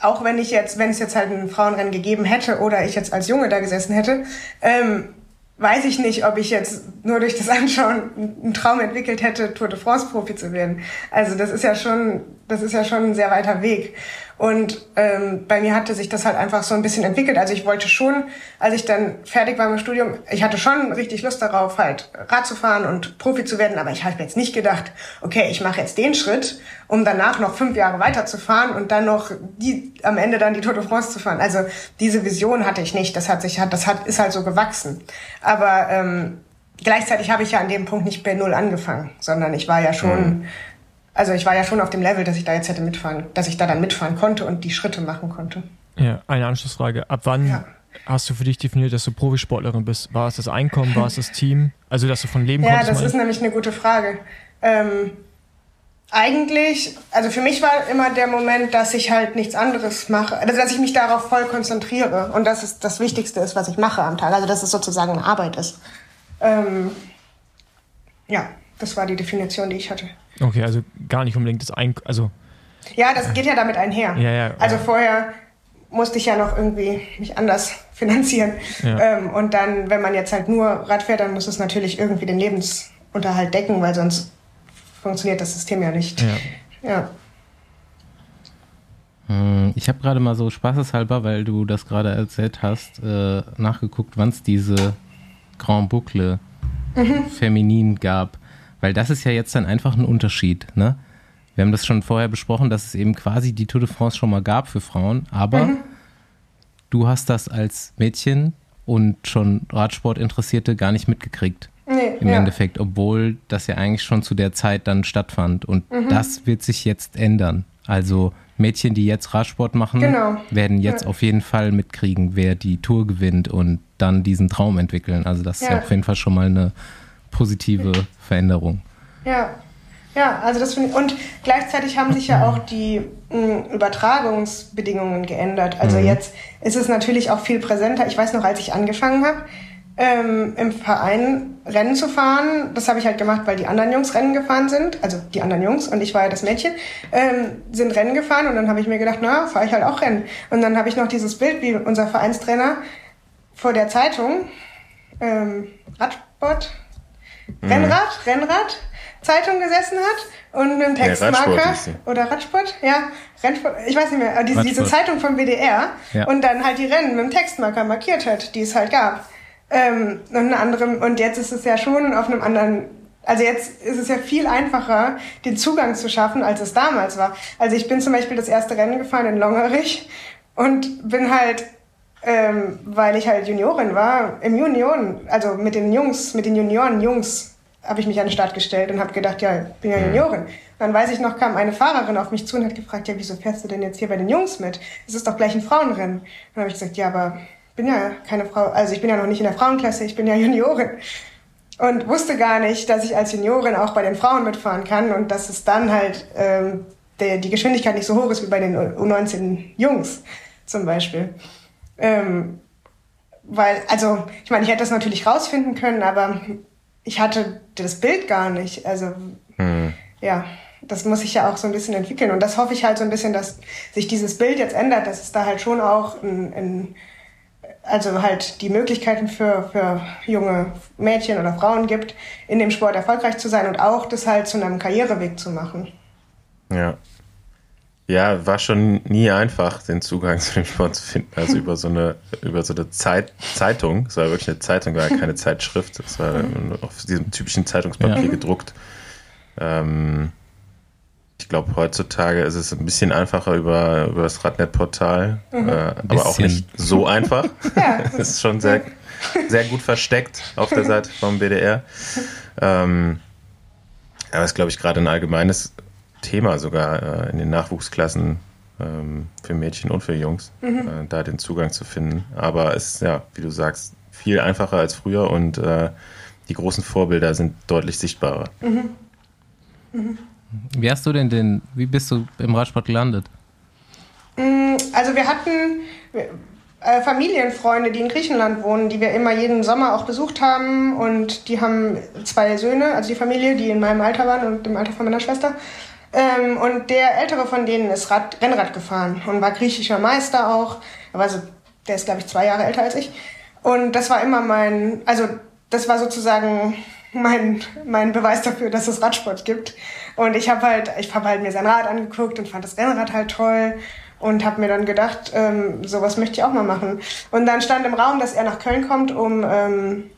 auch wenn ich jetzt, wenn es jetzt halt ein Frauenrennen gegeben hätte oder ich jetzt als Junge da gesessen hätte, ähm, weiß ich nicht, ob ich jetzt nur durch das Anschauen einen Traum entwickelt hätte, Tour de France Profi zu werden. Also das ist ja schon, das ist ja schon ein sehr weiter Weg. Und ähm, bei mir hatte sich das halt einfach so ein bisschen entwickelt. Also ich wollte schon, als ich dann fertig war mit dem Studium, ich hatte schon richtig Lust darauf, halt Rad zu fahren und Profi zu werden. Aber ich habe jetzt nicht gedacht, okay, ich mache jetzt den Schritt, um danach noch fünf Jahre weiterzufahren und dann noch die am Ende dann die Tour de France zu fahren. Also diese Vision hatte ich nicht. Das hat sich hat, das hat ist halt so gewachsen. Aber ähm, gleichzeitig habe ich ja an dem Punkt nicht bei null angefangen, sondern ich war ja schon mhm also ich war ja schon auf dem Level, dass ich da jetzt hätte mitfahren, dass ich da dann mitfahren konnte und die Schritte machen konnte. Ja, eine Anschlussfrage. Ab wann ja. hast du für dich definiert, dass du Profisportlerin bist? War es das Einkommen, war es das Team? Also, dass du von leben ja, konntest? Ja, das ist nämlich eine gute Frage. Ähm, eigentlich, also für mich war immer der Moment, dass ich halt nichts anderes mache, also dass ich mich darauf voll konzentriere und dass es das Wichtigste ist, was ich mache am Tag. Also dass es sozusagen eine Arbeit ist. Ähm, ja, das war die Definition, die ich hatte. Okay, also gar nicht unbedingt das Ein... Also, ja, das geht ja damit einher. Ja, ja, also vorher musste ich ja noch irgendwie mich anders finanzieren. Ja. Ähm, und dann, wenn man jetzt halt nur Rad fährt, dann muss es natürlich irgendwie den Lebensunterhalt decken, weil sonst funktioniert das System ja nicht. Ja. ja. Hm, ich habe gerade mal so spaßeshalber, weil du das gerade erzählt hast, äh, nachgeguckt, wann es diese Grand Boucle mhm. feminin gab. Weil das ist ja jetzt dann einfach ein Unterschied, ne? Wir haben das schon vorher besprochen, dass es eben quasi die Tour de France schon mal gab für Frauen, aber mhm. du hast das als Mädchen und schon Radsport-Interessierte gar nicht mitgekriegt. Nee, Im ja. Endeffekt, obwohl das ja eigentlich schon zu der Zeit dann stattfand. Und mhm. das wird sich jetzt ändern. Also Mädchen, die jetzt Radsport machen, genau. werden jetzt ja. auf jeden Fall mitkriegen, wer die Tour gewinnt und dann diesen Traum entwickeln. Also das ja. ist ja auf jeden Fall schon mal eine positive Veränderung. Ja, ja, also das finde ich. Und gleichzeitig haben sich ja auch die mh, hm, Übertragungsbedingungen geändert. Also mhm. jetzt ist es natürlich auch viel präsenter. Ich weiß noch, als ich angefangen habe, ähm, im Verein Rennen zu fahren. Das habe ich halt gemacht, weil die anderen Jungs Rennen gefahren sind. Also die anderen Jungs und ich war ja das Mädchen, ähm, sind Rennen gefahren und dann habe ich mir gedacht, na, fahre ich halt auch Rennen. Und dann habe ich noch dieses Bild, wie unser Vereinstrainer vor der Zeitung, ähm, Radsport, mhm. Rennrad, Rennrad, Zeitung gesessen hat und mit einem Textmarker ja, oder Radsport, ja, Rennsport, ich weiß nicht mehr, diese, diese Zeitung vom WDR ja. und dann halt die Rennen mit dem Textmarker markiert hat, die es halt gab. Ähm, und eine andere, und jetzt ist es ja schon auf einem anderen also jetzt ist es ja viel einfacher, den Zugang zu schaffen, als es damals war. Also ich bin zum Beispiel das erste Rennen gefahren in Longerich und bin halt ähm, weil ich halt Juniorin war, im Junioren, also mit den Jungs, mit den Junioren-Jungs habe ich mich an den Start gestellt und habe gedacht, ja, ich bin ja mhm. Juniorin. Dann weiß ich noch, kam eine Fahrerin auf mich zu und hat gefragt, ja, wieso fährst du denn jetzt hier bei den Jungs mit? Es ist doch gleich ein Frauenrennen. Dann habe ich gesagt, ja, aber ich bin ja keine Frau, also ich bin ja noch nicht in der Frauenklasse, ich bin ja Juniorin. Und wusste gar nicht, dass ich als Juniorin auch bei den Frauen mitfahren kann und dass es dann halt ähm, der, die Geschwindigkeit nicht so hoch ist wie bei den U19 Jungs zum Beispiel. Ähm, weil, also, ich meine, ich hätte das natürlich rausfinden können, aber ich hatte das Bild gar nicht. Also, hm. ja, das muss sich ja auch so ein bisschen entwickeln. Und das hoffe ich halt so ein bisschen, dass sich dieses Bild jetzt ändert, dass es da halt schon auch ein, ein also halt die Möglichkeiten für, für junge Mädchen oder Frauen gibt, in dem Sport erfolgreich zu sein und auch das halt zu einem Karriereweg zu machen. Ja. Ja, war schon nie einfach, den Zugang zu dem Sport zu finden. Also über so eine, über so eine Zeit, Zeitung. Es war wirklich eine Zeitung, war keine Zeitschrift. Es war auf diesem typischen Zeitungspapier ja. gedruckt. Ähm, ich glaube, heutzutage ist es ein bisschen einfacher über, über das Radnet-Portal, mhm. äh, aber auch nicht so einfach. ja. es ist schon sehr, sehr gut versteckt auf der Seite vom BDR. Ähm, Aber es ist, glaube ich, gerade ein allgemeines Thema sogar äh, in den Nachwuchsklassen ähm, für Mädchen und für Jungs, mhm. äh, da den Zugang zu finden. Aber es ist ja, wie du sagst, viel einfacher als früher und äh, die großen Vorbilder sind deutlich sichtbarer. Mhm. Mhm. Wie hast du denn den, wie bist du im Radsport gelandet? Mm, also wir hatten äh, Familienfreunde, die in Griechenland wohnen, die wir immer jeden Sommer auch besucht haben und die haben zwei Söhne, also die Familie, die in meinem Alter waren und im Alter von meiner Schwester. Ähm, und der ältere von denen ist Rad, Rennrad gefahren und war griechischer Meister auch. Also, der ist, glaube ich, zwei Jahre älter als ich. Und das war immer mein, also das war sozusagen mein, mein Beweis dafür, dass es Radsport gibt. Und ich habe halt, ich habe halt mir sein Rad angeguckt und fand das Rennrad halt toll und habe mir dann gedacht, ähm, sowas möchte ich auch mal machen. Und dann stand im Raum, dass er nach Köln kommt, um ähm,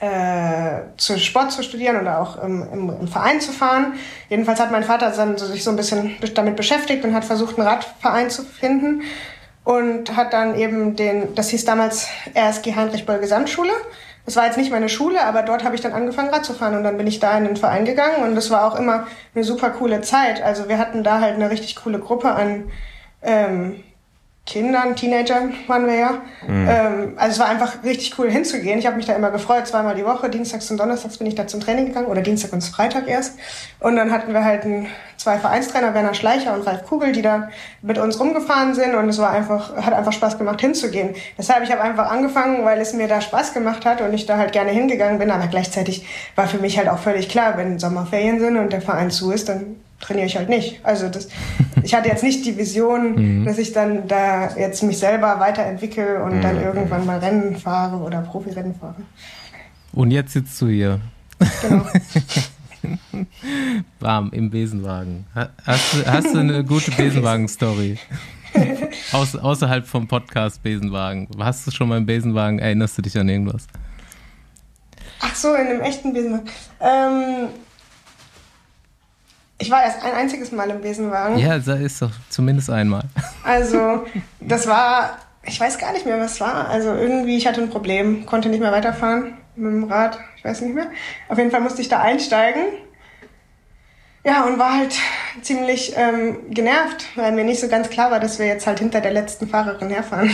äh, zu Sport zu studieren oder auch im, im, im, Verein zu fahren. Jedenfalls hat mein Vater dann so, sich so ein bisschen damit beschäftigt und hat versucht, einen Radverein zu finden und hat dann eben den, das hieß damals RSG Heinrich Böll Gesamtschule. Das war jetzt nicht meine Schule, aber dort habe ich dann angefangen Rad zu fahren und dann bin ich da in den Verein gegangen und das war auch immer eine super coole Zeit. Also wir hatten da halt eine richtig coole Gruppe an ähm, Kindern, Teenagern waren wir ja. Mhm. Ähm, also es war einfach richtig cool hinzugehen. Ich habe mich da immer gefreut, zweimal die Woche. Dienstags und Donnerstags bin ich da zum Training gegangen oder Dienstag und Freitag erst. Und dann hatten wir halt ein, zwei Vereinstrainer, Werner Schleicher und Ralf Kugel, die da mit uns rumgefahren sind und es war einfach, hat einfach Spaß gemacht hinzugehen. Deshalb, ich habe einfach angefangen, weil es mir da Spaß gemacht hat und ich da halt gerne hingegangen bin. Aber gleichzeitig war für mich halt auch völlig klar, wenn Sommerferien sind und der Verein zu ist, dann trainiere ich halt nicht. Also das, ich hatte jetzt nicht die Vision, mhm. dass ich dann da jetzt mich selber weiterentwickle und mhm. dann irgendwann mal Rennen fahre oder Profirennen fahre. Und jetzt sitzt du hier. Genau. Warm im Besenwagen. Hast du, hast du eine gute Besenwagen-Story? Aus, außerhalb vom Podcast Besenwagen. Hast du schon mal im Besenwagen? Erinnerst du dich an irgendwas? Ach so, in einem echten Besenwagen. Ähm, ich war erst ein einziges Mal im Besenwagen. Ja, da ist doch zumindest einmal. Also, das war, ich weiß gar nicht mehr, was war. Also irgendwie, ich hatte ein Problem, konnte nicht mehr weiterfahren mit dem Rad, ich weiß nicht mehr. Auf jeden Fall musste ich da einsteigen ja, und war halt ziemlich ähm, genervt, weil mir nicht so ganz klar war, dass wir jetzt halt hinter der letzten Fahrerin herfahren.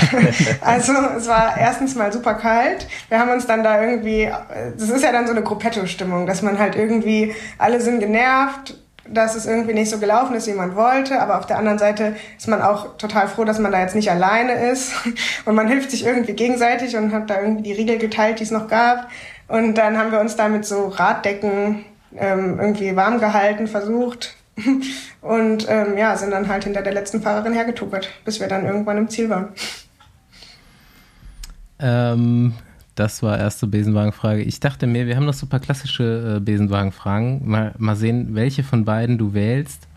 also es war erstens mal super kalt. Wir haben uns dann da irgendwie, das ist ja dann so eine Gruppetto-Stimmung, dass man halt irgendwie, alle sind genervt, dass es irgendwie nicht so gelaufen ist, wie man wollte. Aber auf der anderen Seite ist man auch total froh, dass man da jetzt nicht alleine ist. Und man hilft sich irgendwie gegenseitig und hat da irgendwie die Riegel geteilt, die es noch gab. Und dann haben wir uns da mit so Raddecken ähm, irgendwie warm gehalten, versucht. Und ähm, ja, sind dann halt hinter der letzten Fahrerin hergetuckert, bis wir dann irgendwann im Ziel waren. Ähm, das war erste Besenwagenfrage. Ich dachte mir, wir haben noch so ein paar klassische äh, Besenwagenfragen. Mal, mal sehen, welche von beiden du wählst.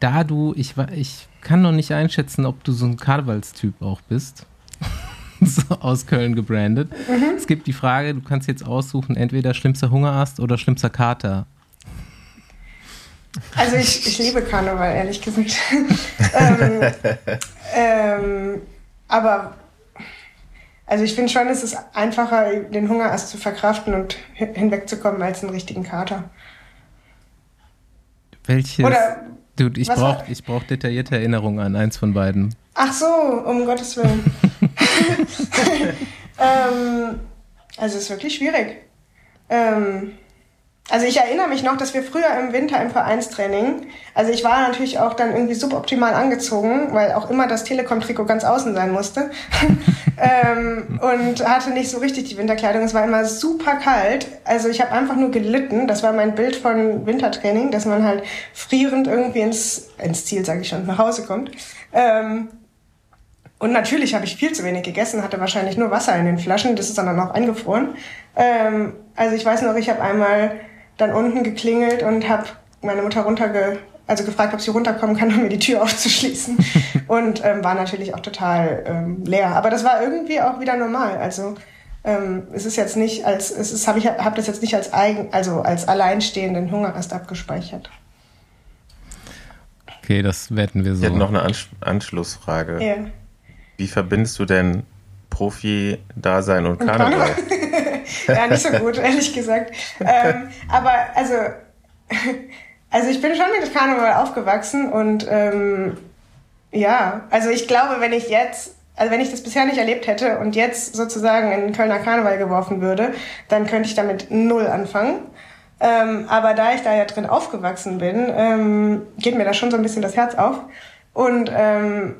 Da du, ich, ich kann noch nicht einschätzen, ob du so ein Karnevalstyp auch bist. aus Köln gebrandet. Mhm. Es gibt die Frage, du kannst jetzt aussuchen, entweder schlimmster Hungerast oder schlimmster Kater. Also ich, ich liebe Karneval, ehrlich gesagt. ähm, ähm, aber also ich finde schon, es ist einfacher, den Hungerast zu verkraften und hinwegzukommen als einen richtigen Kater. Welches? Oder Dude, ich brauche brauch detaillierte Erinnerungen an eins von beiden. Ach so, um Gottes Willen. ähm, also es ist wirklich schwierig. Ähm, also ich erinnere mich noch, dass wir früher im Winter im Vereinstraining, also ich war natürlich auch dann irgendwie suboptimal angezogen, weil auch immer das Telekom-Trikot ganz außen sein musste ähm, und hatte nicht so richtig die Winterkleidung. Es war immer super kalt. Also ich habe einfach nur gelitten. Das war mein Bild von Wintertraining, dass man halt frierend irgendwie ins, ins Ziel, sage ich schon, nach Hause kommt. Ähm, und natürlich habe ich viel zu wenig gegessen, hatte wahrscheinlich nur Wasser in den Flaschen, das ist dann auch eingefroren. Ähm, also ich weiß noch, ich habe einmal dann unten geklingelt und habe meine Mutter runterge also gefragt, ob sie runterkommen kann, um mir die Tür aufzuschließen. und ähm, war natürlich auch total ähm, leer. Aber das war irgendwie auch wieder normal. Also ähm, es ist jetzt nicht als, es ist, habe ich habe das jetzt nicht als eigen, also als alleinstehenden Hungerast abgespeichert. Okay, das wetten wir so. Ich hätte noch eine Ansch Anschlussfrage. Ja. Wie verbindest du denn Profi-Dasein und Karneval? ja, nicht so gut, ehrlich gesagt. Ähm, aber also, also ich bin schon mit Karneval aufgewachsen und ähm, ja, also ich glaube, wenn ich jetzt also wenn ich das bisher nicht erlebt hätte und jetzt sozusagen in den Kölner Karneval geworfen würde, dann könnte ich damit null anfangen. Ähm, aber da ich da ja drin aufgewachsen bin, ähm, geht mir da schon so ein bisschen das Herz auf. Und ähm,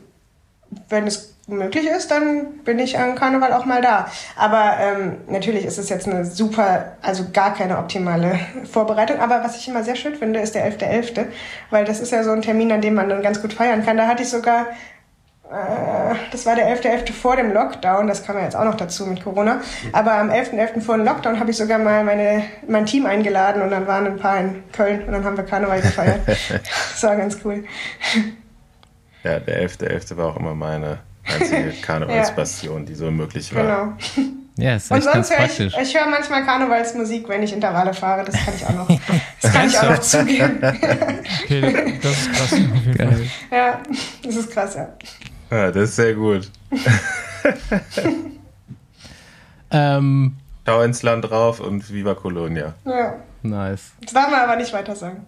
wenn es möglich ist, dann bin ich an Karneval auch mal da. Aber ähm, natürlich ist es jetzt eine super, also gar keine optimale Vorbereitung. Aber was ich immer sehr schön finde, ist der 11.11., .11., weil das ist ja so ein Termin, an dem man dann ganz gut feiern kann. Da hatte ich sogar äh, das war der 11.11. .11. vor dem Lockdown, das kam ja jetzt auch noch dazu mit Corona. Aber am 11.11. .11. vor dem Lockdown habe ich sogar mal meine, mein Team eingeladen und dann waren ein paar in Köln und dann haben wir Karneval gefeiert. das war ganz cool. Ja, der 11.11. .11. war auch immer meine einzige Karnevalspassion, ja. die so möglich war. Genau. Ja, ist und sonst höre ich, ich höre manchmal Karnevalsmusik, wenn ich Intervalle fahre. Das kann ich auch noch, das kann ich auch noch zugeben. okay, das ist krass. Ja, das ist krass, ja. Ja, das ist sehr gut. ähm, Schau ins Land drauf und Viva Colonia. Ja. Nice. Das darf man aber nicht weiter sagen.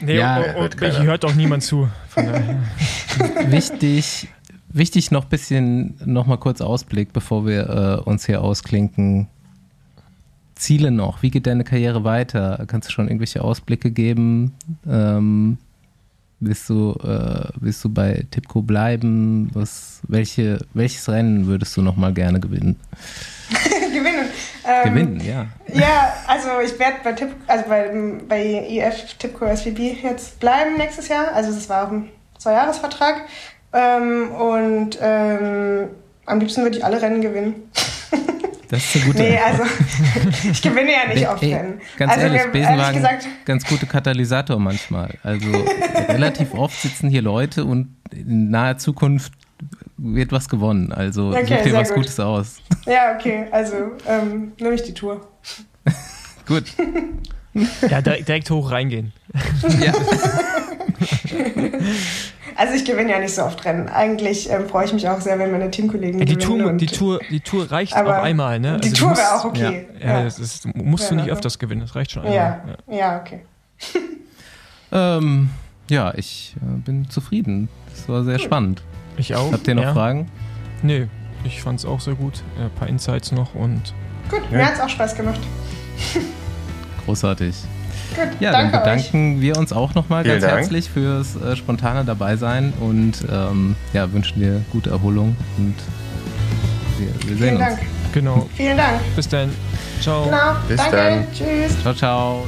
Nee, ja, und, und, hört, hört auch niemand zu. wichtig, wichtig noch ein bisschen, noch mal kurz Ausblick, bevor wir äh, uns hier ausklinken. Ziele noch, wie geht deine Karriere weiter? Kannst du schon irgendwelche Ausblicke geben? Ähm, Willst du, äh, willst du bei Tipco bleiben? Was, welche, welches Rennen würdest du noch mal gerne gewinnen? gewinnen. Ähm, gewinnen, ja. Ja, also ich werde bei Tip, also bei, bei IF Tipco SVB jetzt bleiben nächstes Jahr. Also es war auch ein Zweijahresvertrag. Ähm, und ähm, am liebsten würde ich alle Rennen gewinnen. Das ist eine gute Nee, also ich gewinne ja nicht oft Rennen. Ganz also, ehrlich, Besenwagen gesagt, ganz gute Katalysator manchmal. Also relativ oft sitzen hier Leute und in naher Zukunft wird was gewonnen. Also okay, such dir was gut. Gutes aus. Ja, okay. Also ähm, nehme ich die Tour. gut. Ja, direkt, direkt hoch reingehen. ja. Also ich gewinne ja nicht so oft Rennen. Eigentlich ähm, freue ich mich auch sehr, wenn meine Teamkollegen ja, die Tour, die Tour, die Tour reicht auch einmal, ne? Die also Tour wäre auch okay. Ja, ja, ja. Das ist, musst ja, du nicht öfters gewinnen, das reicht schon einmal. Ja, ja. okay. ähm, ja, ich äh, bin zufrieden. Das war sehr spannend. Ich auch. Habt ihr noch Fragen? Nee, ich fand es auch sehr gut. Ein paar Insights noch und. Gut, mir hat es auch Spaß gemacht. Großartig. Gut, ja, dann bedanken euch. wir uns auch nochmal ganz Dank. herzlich fürs äh, spontane Dabeisein und ähm, ja, wünschen dir gute Erholung und wir, wir sehen Vielen uns. Dank. Genau. Vielen Dank. Bis dann. Ciao. Genau. Bis Danke. dann. Tschüss. Ciao, ciao.